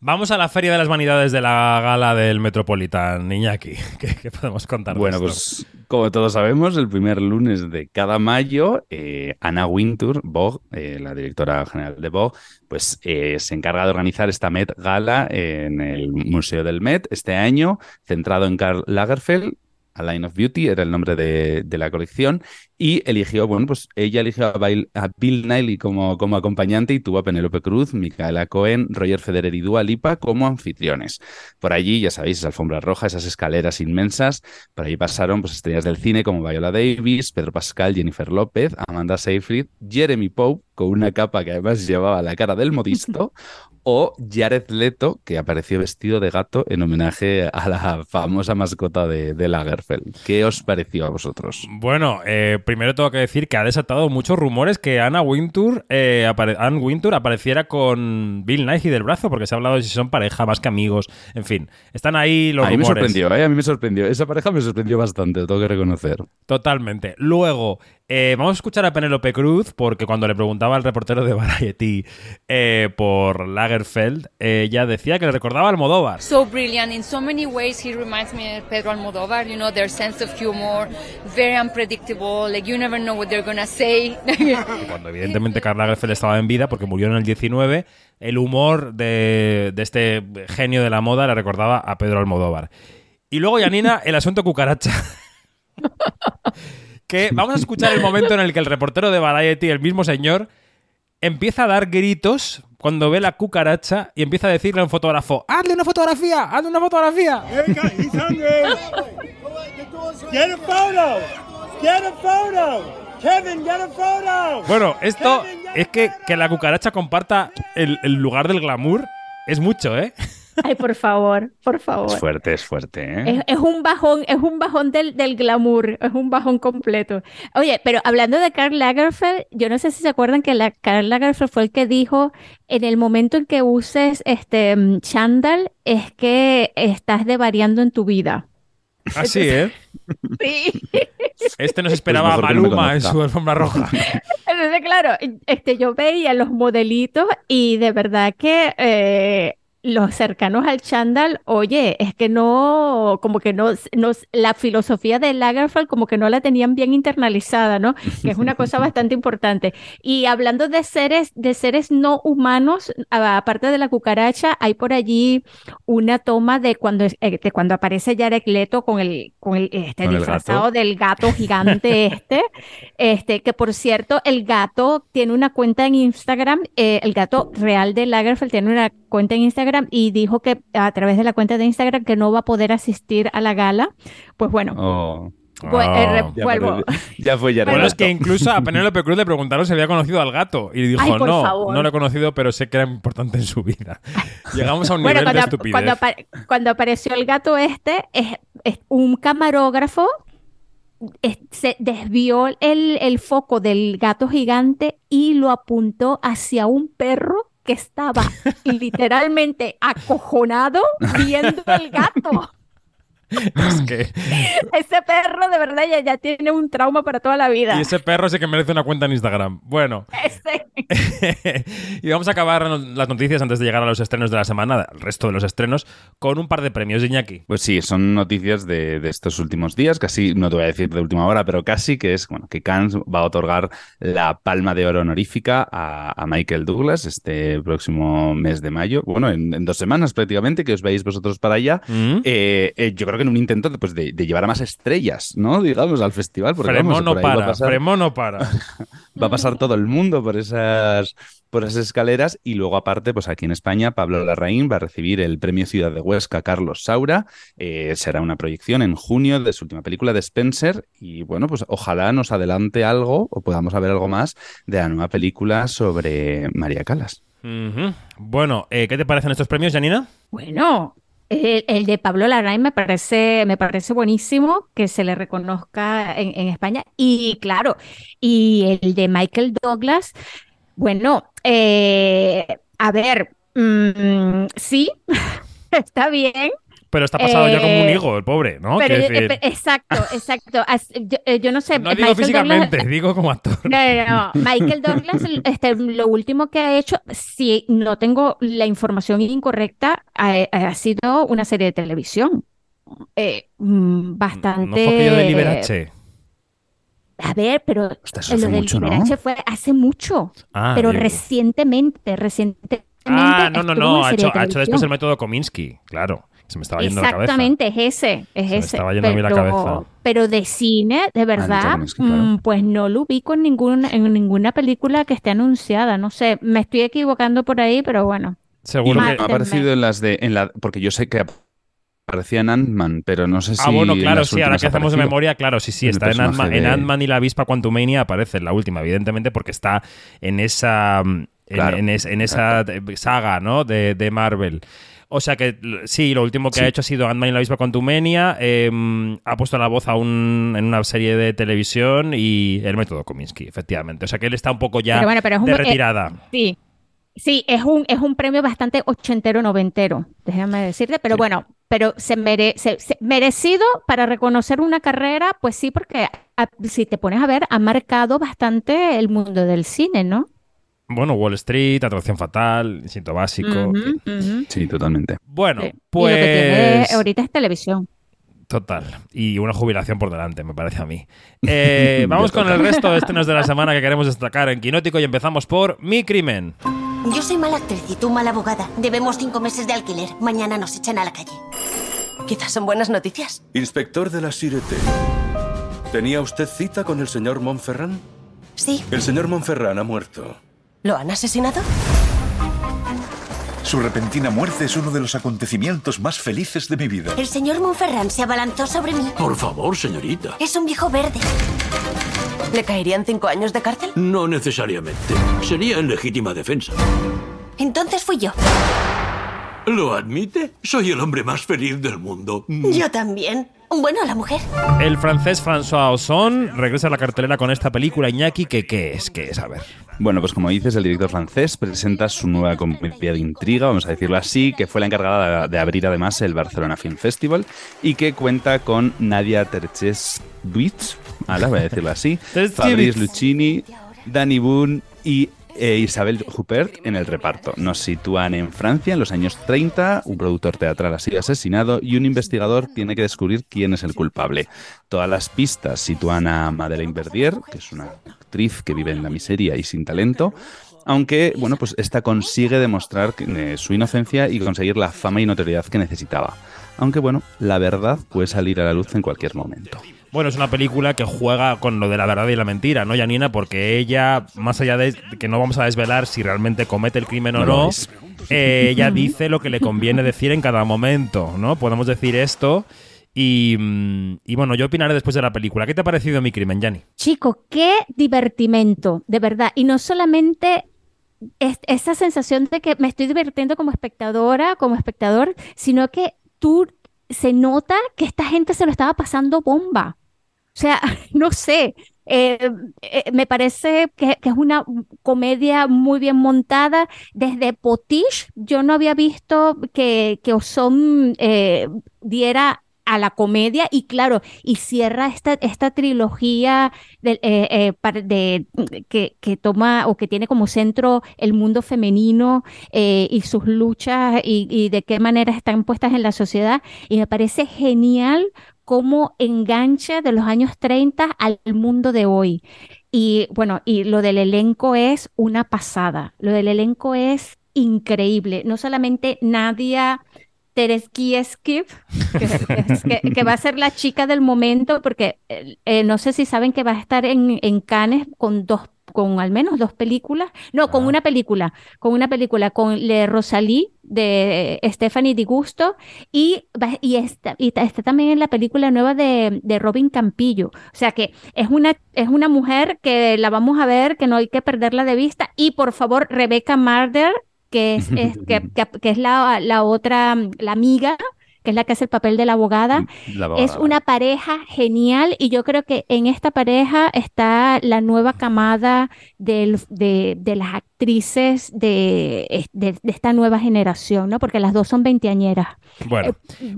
Vamos a la Feria de las Vanidades de la gala del Metropolitan, Iñaki. ¿Qué, qué podemos contar? de Bueno, esto? pues como todos sabemos, el primer lunes de cada mayo, eh, Anna Wintour, Vogue, eh, la directora general de Vogue, pues eh, se encarga de organizar esta Met Gala en el Museo del Met este año, centrado en Karl Lagerfeld. A Line of Beauty era el nombre de, de la colección y eligió, bueno, pues ella eligió a Bill, a Bill Nighy como, como acompañante y tuvo a Penélope Cruz, Micaela Cohen, Roger Federer y Dua Lipa como anfitriones. Por allí, ya sabéis, esa alfombra roja, esas escaleras inmensas, por allí pasaron pues, estrellas del cine como Viola Davis, Pedro Pascal, Jennifer López, Amanda Seyfried, Jeremy Pope, con una capa que además llevaba la cara del modisto, o Jared Leto, que apareció vestido de gato en homenaje a la famosa mascota de, de Lagerfeld. ¿Qué os pareció a vosotros? Bueno, eh, primero tengo que decir que ha desatado muchos rumores que Anna Wintour, eh, apare- Anne Wintour apareciera con Bill Nighy del brazo, porque se ha hablado de si son pareja más que amigos. En fin, están ahí los a mí me rumores. sorprendió, ¿eh? a mí me sorprendió. Esa pareja me sorprendió bastante, lo tengo que reconocer. Totalmente. Luego, eh, vamos a escuchar a Penélope Cruz, porque cuando le preguntaba al reportero de Variety eh, por Lagerfeld, eh, ella decía que le recordaba a Almodóvar. so brilliant in so many ways he reminds me of Pedro Almodovar you know their sense of humor very unpredictable like you never know what they're gonna say Cuando evidentemente Karl Lagerfeld estaba en vida, porque murió en el 19, el humor de, de este genio de la moda le recordaba a Pedro Almodóvar. Y luego, Yanina, el asunto cucaracha. que vamos a escuchar el momento en el que el reportero de Variety, el mismo señor, empieza a dar gritos cuando ve la cucaracha y empieza a decirle a un fotógrafo, ¡hazle una fotografía! ¡hazle una fotografía! Get a photo. Get a photo. Kevin, get a photo. Bueno, esto es que, que la cucaracha comparta el, el lugar del glamour es mucho, ¿eh? Ay, por favor, por favor. Es fuerte, es fuerte, ¿eh? Es, es un bajón, es un bajón del, del glamour, es un bajón completo. Oye, pero hablando de Karl Lagerfeld, yo no sé si se acuerdan que la, Karl Lagerfeld fue el que dijo, en el momento en que uses este mm, chándal, es que estás devariando en tu vida. Así, ¿eh? Sí. Este nos esperaba a Pues no Maluma en su alfombra roja. Entonces, claro, este, yo veía los modelitos y de verdad que eh, los cercanos al chándal, oye, es que no, como que no, no, la filosofía de Lagerfeld como que no la tenían bien internalizada, ¿no? Que es una cosa bastante importante. Y hablando de seres, de seres no humanos, aparte de la cucaracha, hay por allí una toma de cuando, eh, de cuando aparece Jared Leto con el, con el, este Con el disfrazado gato. del gato gigante este, este, que por cierto, el gato tiene una cuenta en Instagram, eh, el gato real de Lagerfeld tiene una cuenta en Instagram y dijo que a través de la cuenta de Instagram que no va a poder asistir a la gala. Pues bueno, Oh. Eh, re- Ya, vuelvo. pero- ya fue ya. Bueno, es que incluso a Penélope Cruz le preguntaron si había conocido al gato. Y dijo, Ay, no, favor. no lo he conocido, pero sé que era importante en su vida. Llegamos a un Bueno, nivel de estupidez. cuando apa- cuando apareció el gato este, es, es un camarógrafo es- se desvió el, el foco del gato gigante y lo apuntó hacia un perro que estaba literalmente acojonado viendo el gato. Es que- Ese perro de verdad ya, ya tiene un trauma para toda la vida. Y ese perro sí que merece una cuenta en Instagram. Bueno, Ese- y vamos a acabar las noticias antes de llegar a los estrenos de la semana, al resto de los estrenos, con un par de premios de Iñaki. Pues sí, son noticias de, de estos últimos días, casi, no te voy a decir de última hora, pero casi, que es bueno, que Cannes va a otorgar la palma de oro honorífica a, a Michael Douglas este próximo mes de mayo. Bueno, en, en dos semanas prácticamente, que os veis vosotros para allá. Eh, eh, yo creo que en un intento de, pues, de, de llevar a más estrellas, ¿no? Digamos, al festival. Porque, vamos, Fremón no por ahí va a para, pasar- Fremón no para. va a pasar todo el mundo por esas, por esas escaleras y luego aparte, pues aquí en España, Pablo Larraín va a recibir el premio Ciudad de Huesca Carlos Saura. Eh, será una proyección en junio de su última película de Spencer y bueno, pues ojalá nos adelante algo o podamos saber algo más de la nueva película sobre María Calas. Bueno, eh, ¿qué te parecen estos premios, Janina? Bueno, el, de Pablo Larraín me parece, me parece buenísimo que se le reconozca en, en España. Y claro, y el de Michael Douglas, bueno, eh, a ver, mm, sí, está bien. Pero está pasado ya como un Eh, higo, el pobre, ¿no? Pero, eh, decir, exacto, exacto. As- Yo, eh, yo no sé. no digo Michael físicamente, Douglas- digo como actor. no, no, no. Michael Douglas, este, lo último que ha hecho, si no tengo la información incorrecta, ha, ha sido una serie de televisión. Eh, mm, bastante. No fue de Liberace. A ver, pero eso lo del mucho, ¿no? Liberace fue hace mucho. Ah, pero recientemente, recientemente. Ah, no, no, no. Ha hecho, de ha hecho después el método Kominsky. Claro. Se me estaba yendo la cabeza. Exactamente, es ese, es me ese. estaba yendo a mí la pero, cabeza. pero de cine, de verdad, Kominsky, claro. mm, pues no lo ubico en ninguna, en ninguna película que esté anunciada. No sé, me estoy equivocando por ahí, pero bueno. Seguro que- ha aparecido en las de. En la, porque yo sé que aparecía en Ant-Man, pero no sé si. Ah, bueno, en claro, sí, ahora que ha hacemos de memoria, claro, sí, sí, El está en Ant-Man, en de- y la avispa Quantumania aparece en la última, evidentemente, porque está en esa, mm, en, Claro, en es- en esa saga, ¿no? De, de Marvel. O sea que sí, lo último que Sí. ha hecho ha sido Ant-Man y la avispa Quantumania, eh, ha puesto la voz a un, en una serie de televisión y el método Kominsky, efectivamente. O sea que él está un poco ya Pero bueno, pero es un- de eh, retirada. Sí, sí, es un, es un premio bastante ochentero, noventero, déjame decirte, pero bueno, pero se, mere- se- se- merecido para reconocer una carrera, pues sí, porque a- si te pones a ver, ha marcado bastante el mundo del cine, ¿no? Bueno, Wall Street, Atracción Fatal, Instinto Básico. Sí, totalmente. Bueno, Sí. Y lo pues... que tiene ahorita es televisión. Total. Y una jubilación por delante, me parece a mí. Eh, vamos con el resto de estrenos de la semana que queremos destacar en Quinótico y empezamos por Mi Crimen. Yo soy mala actriz y tú mala abogada. Debemos cinco meses de alquiler. Mañana nos echan a la calle. Quizás son buenas noticias. Inspector de la Sirete. ¿Tenía usted cita con el señor Montferrand? Sí. El señor Montferrand ha muerto. ¿Lo han asesinado? Su repentina muerte es uno de los acontecimientos más felices de mi vida. El señor Montferrand se abalanzó sobre mí. Por favor, señorita. Es un viejo verde. ¿Le caerían cinco años de cárcel? No necesariamente. Sería en legítima defensa. Entonces fui yo. ¿Lo admite? Soy el hombre más feliz del mundo. Yo también. Bueno, la mujer. El francés François Ozon regresa a la cartelera con esta película Iñaki, que ¿qué es? ¿Qué es? A ver. Bueno, pues como dices, el director francés presenta su nueva comedia de intriga, vamos a decirlo así, que fue la encargada de, abrir además el Barcelona Film Festival y que cuenta con Nadia Terchesvich, ala, voy a decirlo así. Fabrice Lucchini, Danny Boone y e Isabel Huppert en el reparto. Nos sitúan en Francia en los años 30, un productor teatral ha sido asesinado y un investigador tiene que descubrir quién es el culpable. Todas las pistas sitúan a Madeleine Verdier, que es una actriz que vive en la miseria y sin talento, aunque, bueno, pues esta consigue demostrar eh, su inocencia y conseguir la fama y notoriedad que necesitaba. Aunque, bueno, la verdad puede salir a la luz en cualquier momento. Bueno, es una película que juega con lo de la verdad y la mentira, ¿no, Janina? Porque ella, más allá de que no vamos a desvelar si realmente comete el crimen o No eh, ella dice lo que le conviene decir en cada momento, ¿no? Podemos decir esto. Y, mm, y bueno, yo opinaré después de la película. ¿Qué te ha parecido mi crimen, Jani? Chico, qué divertimento, de verdad. Y no solamente es- esa sensación de que me estoy divirtiendo como espectadora, como espectador, sino que tú se nota que esta gente se lo estaba pasando bomba. O sea, no sé, eh, eh, me parece que, es una comedia muy bien montada. Desde Potiche, yo no había visto que, que Ozon eh, diera a la comedia y claro, y cierra esta, esta trilogía de, eh, de- que, que toma o que tiene como centro el mundo femenino y sus luchas y, y de qué manera están puestas en la sociedad. Y me parece genial cómo engancha de los años 30 al mundo de hoy. Y bueno, y lo del elenco es una pasada. Lo del elenco es increíble. No solamente Nadia Tereskieskiv, que, que- que va a ser la chica del momento, porque eh, eh, no sé si saben que va a estar en, en Cannes con dos, con al menos dos películas, no, con una película, con una película, con Le Rosalie de eh, Stephanie Di Gusto y, y, está, y está también en la película nueva de, de Robin Campillo. O sea que es una, es una mujer que la vamos a ver, que no hay que perderla de vista. Y por favor, Rebecca Marder, que es, es- que, que- que es la, la otra, la amiga, que es la que hace el papel de la abogada. La Es una pareja genial y yo creo que en esta pareja está la nueva camada del- de, de las actrices de, de- de esta nueva generación, ¿no? Porque las dos son veinteañeras. Bueno,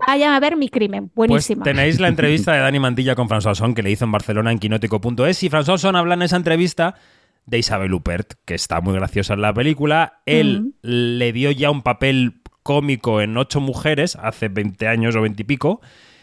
Vayan a ver mi crimen, pues buenísima. tenéis la entrevista de Dani Mantilla con François Son que le hizo en Barcelona en quinótico.es y François Son habla en esa entrevista de Isabel Huppert, que está muy graciosa en la película. Él le dio ya un papel cómico en Ocho Mujeres hace 20 años o 20 y pico.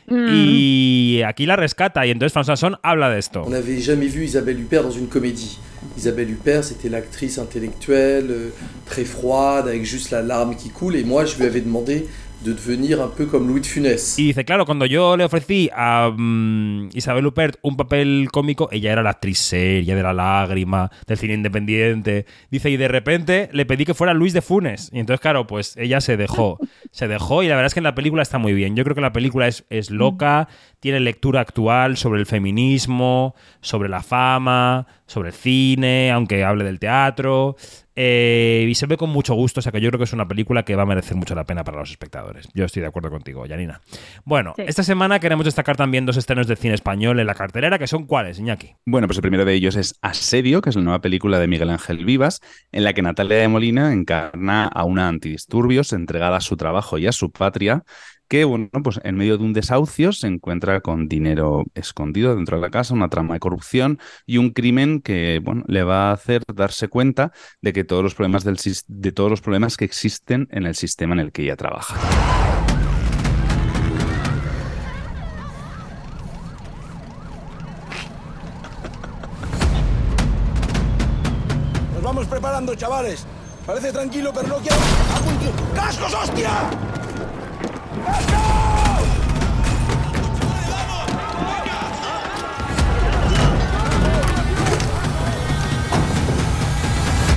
Mm. Y aquí la rescata y entonces François Son habla de esto. On n'avait jamais vu Isabelle Huppert dans une comédie. Isabelle Huppert, c'était l'actrice intellectuelle, euh, très froide, avec juste la larme qui coule. Et moi, je lui avais demandé de devenir un peu comme Louis de Funès. Y dice, claro, cuando yo le ofrecí a mm, Isabel Huppert un papel cómico, ella era la actriz seria de la lágrima, del cine independiente. Dice, y de repente le pedí que fuera Luis de Funes. Y entonces, claro, pues ella se dejó. se dejó y la verdad es que en la película está muy bien. Yo creo que la película es, es loca, tiene lectura actual sobre el feminismo, sobre la fama, sobre el cine, aunque hable del teatro. Eh, y se ve con mucho gusto, o sea que yo creo que es una película que va a merecer mucho la pena para los espectadores. Yo estoy de acuerdo contigo, Janina. Bueno, Sí. esta semana queremos destacar también dos estrenos de cine español en la cartelera, que son cuáles, Iñaki. Bueno, pues el primero de ellos es Asedio, que es la nueva película de Miguel Ángel Vivas, en la que Natalia de Molina encarna a una antidisturbios entregada a su trabajo y a su patria, que, bueno, pues en medio de un desahucio se encuentra con dinero escondido dentro de la casa, una trama de corrupción y un crimen que, bueno, le va a hacer darse cuenta de que todos los problemas del de todos los problemas que existen en el sistema en el que ella trabaja. Nos vamos preparando, chavales. Parece tranquilo, pero no quiero. ¡Cascos, hostia! Let's go!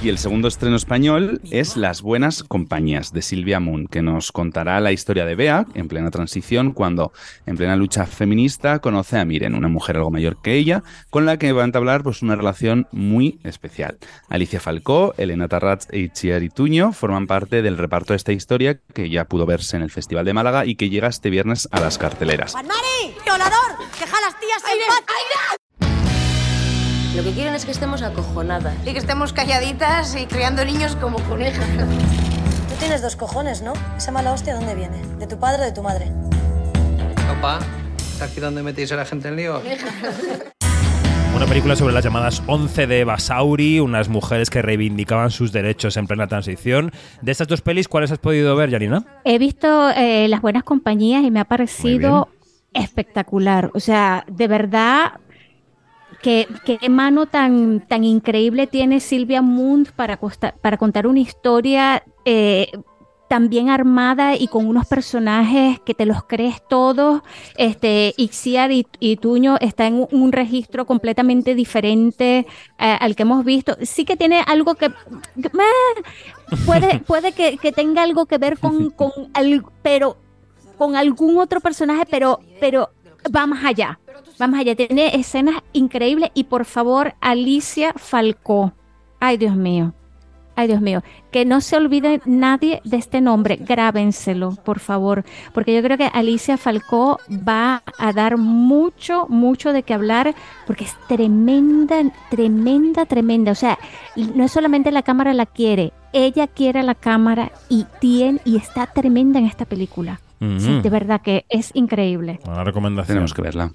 Y el segundo estreno español es Las Buenas Compañías de Silvia Moon, que nos contará la historia de Bea en plena transición cuando, en plena lucha feminista, conoce a Miren, una mujer algo mayor que ella, con la que va a entablar pues, una relación muy especial. Alicia Falcó, Elena Tarrats e Itziar Ituño forman parte del reparto de esta historia que ya pudo verse en el Festival de Málaga y que llega este viernes a las carteleras. ¡Mari! ¡Violador! ¡Deja a las tías en paz! Lo que quieren es que estemos acojonadas. Y que estemos calladitas y criando niños como conejas. Tú tienes dos cojones, ¿no? ¿Esa mala hostia dónde viene? ¿De tu padre o de tu madre? Opa, ¿está aquí donde metéis a la gente en lío? Una película sobre las llamadas 11 de Basauri, unas mujeres que reivindicaban sus derechos en plena transición. De estas dos pelis, ¿cuáles has podido ver, Janina? He visto eh, Las Buenas Compañías y me ha parecido espectacular. O sea, de verdad, qué, qué mano tan, tan increíble tiene Silvia Munt para, costa- para contar una historia eh, tan bien armada y con unos personajes que te los crees todos. Este, Ixiar y, y Tuño está en un, registro completamente diferente eh, al que hemos visto. Sí que tiene algo que... puede, puede que, que tenga algo que ver con, con al- pero con algún otro personaje, pero, pero va más allá. Va más allá. Tiene escenas increíbles y por favor, Alicia Falcó. Ay, Dios mío. Ay, Dios mío. Que no se olvide nadie de este nombre. Grábenselo, por favor. Porque yo creo que Alicia Falcó va a dar mucho, mucho de qué hablar. Porque es tremenda, tremenda, tremenda. O sea, no es solamente la cámara la quiere. Ella quiere a la cámara y tiene, y está tremenda en esta película. Sí, de verdad que es increíble. Una recomendación. Tenemos que verla.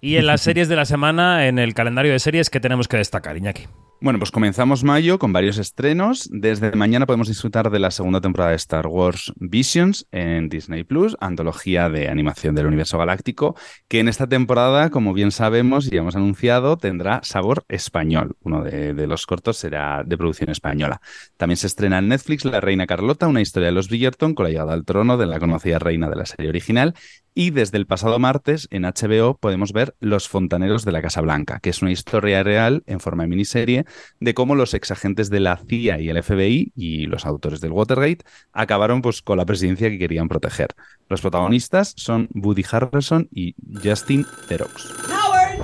Y en las series de la semana, en el calendario de series, ¿qué tenemos que destacar, Iñaki? Bueno, pues comenzamos mayo con varios estrenos. Desde mañana podemos disfrutar de la segunda temporada de Star Wars Visions en Disney Plus, antología de animación del universo galáctico, que en esta temporada, como bien sabemos y hemos anunciado, tendrá sabor español. Uno de, de los cortos será de producción española. También se estrena en Netflix La Reina Carlota, una historia de los Bridgerton con la llegada al trono de la conocida reina de la serie original. Y desde el pasado martes en HBO podemos ver Los Fontaneros de la Casa Blanca, que es una historia real en forma de miniserie de cómo los exagentes de la CIA y el FBI y los autores del Watergate acabaron pues, con la presidencia que querían proteger. Los protagonistas son Woody Harrelson y Justin Theroux. Howard!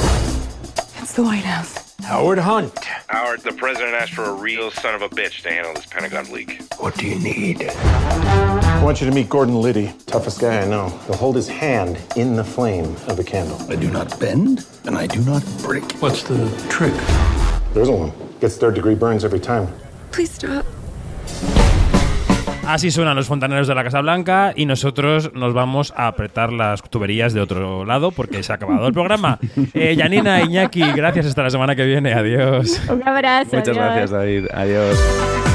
It's the White House. Howard Hunt. Howard, the president asked for a real son of a bitch to handle this Pentagon leak. What do you need? I want you to meet Gordon Liddy, toughest guy I know. He'll hold his hand in the flame of a candle. I do not bend, and I do not break. What's the trick? There isn't one. Gets third degree burns every time. Please stop. Así suenan los fontaneros de la Casa Blanca y nosotros nos vamos a apretar las tuberías de otro lado porque se ha acabado el programa. Eh, Janina, Iñaki, gracias. Hasta la semana que viene. Adiós. Un abrazo. Muchas adiós. gracias, David. Adiós.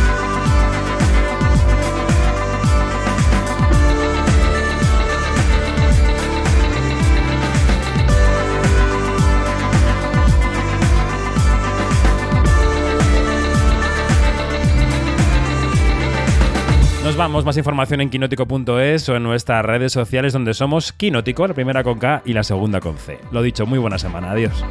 Vamos. Más información en quinótico.es o en nuestras redes sociales donde somos Quinótico, la primera con K y la segunda con C. Lo dicho, muy buena semana. Adiós.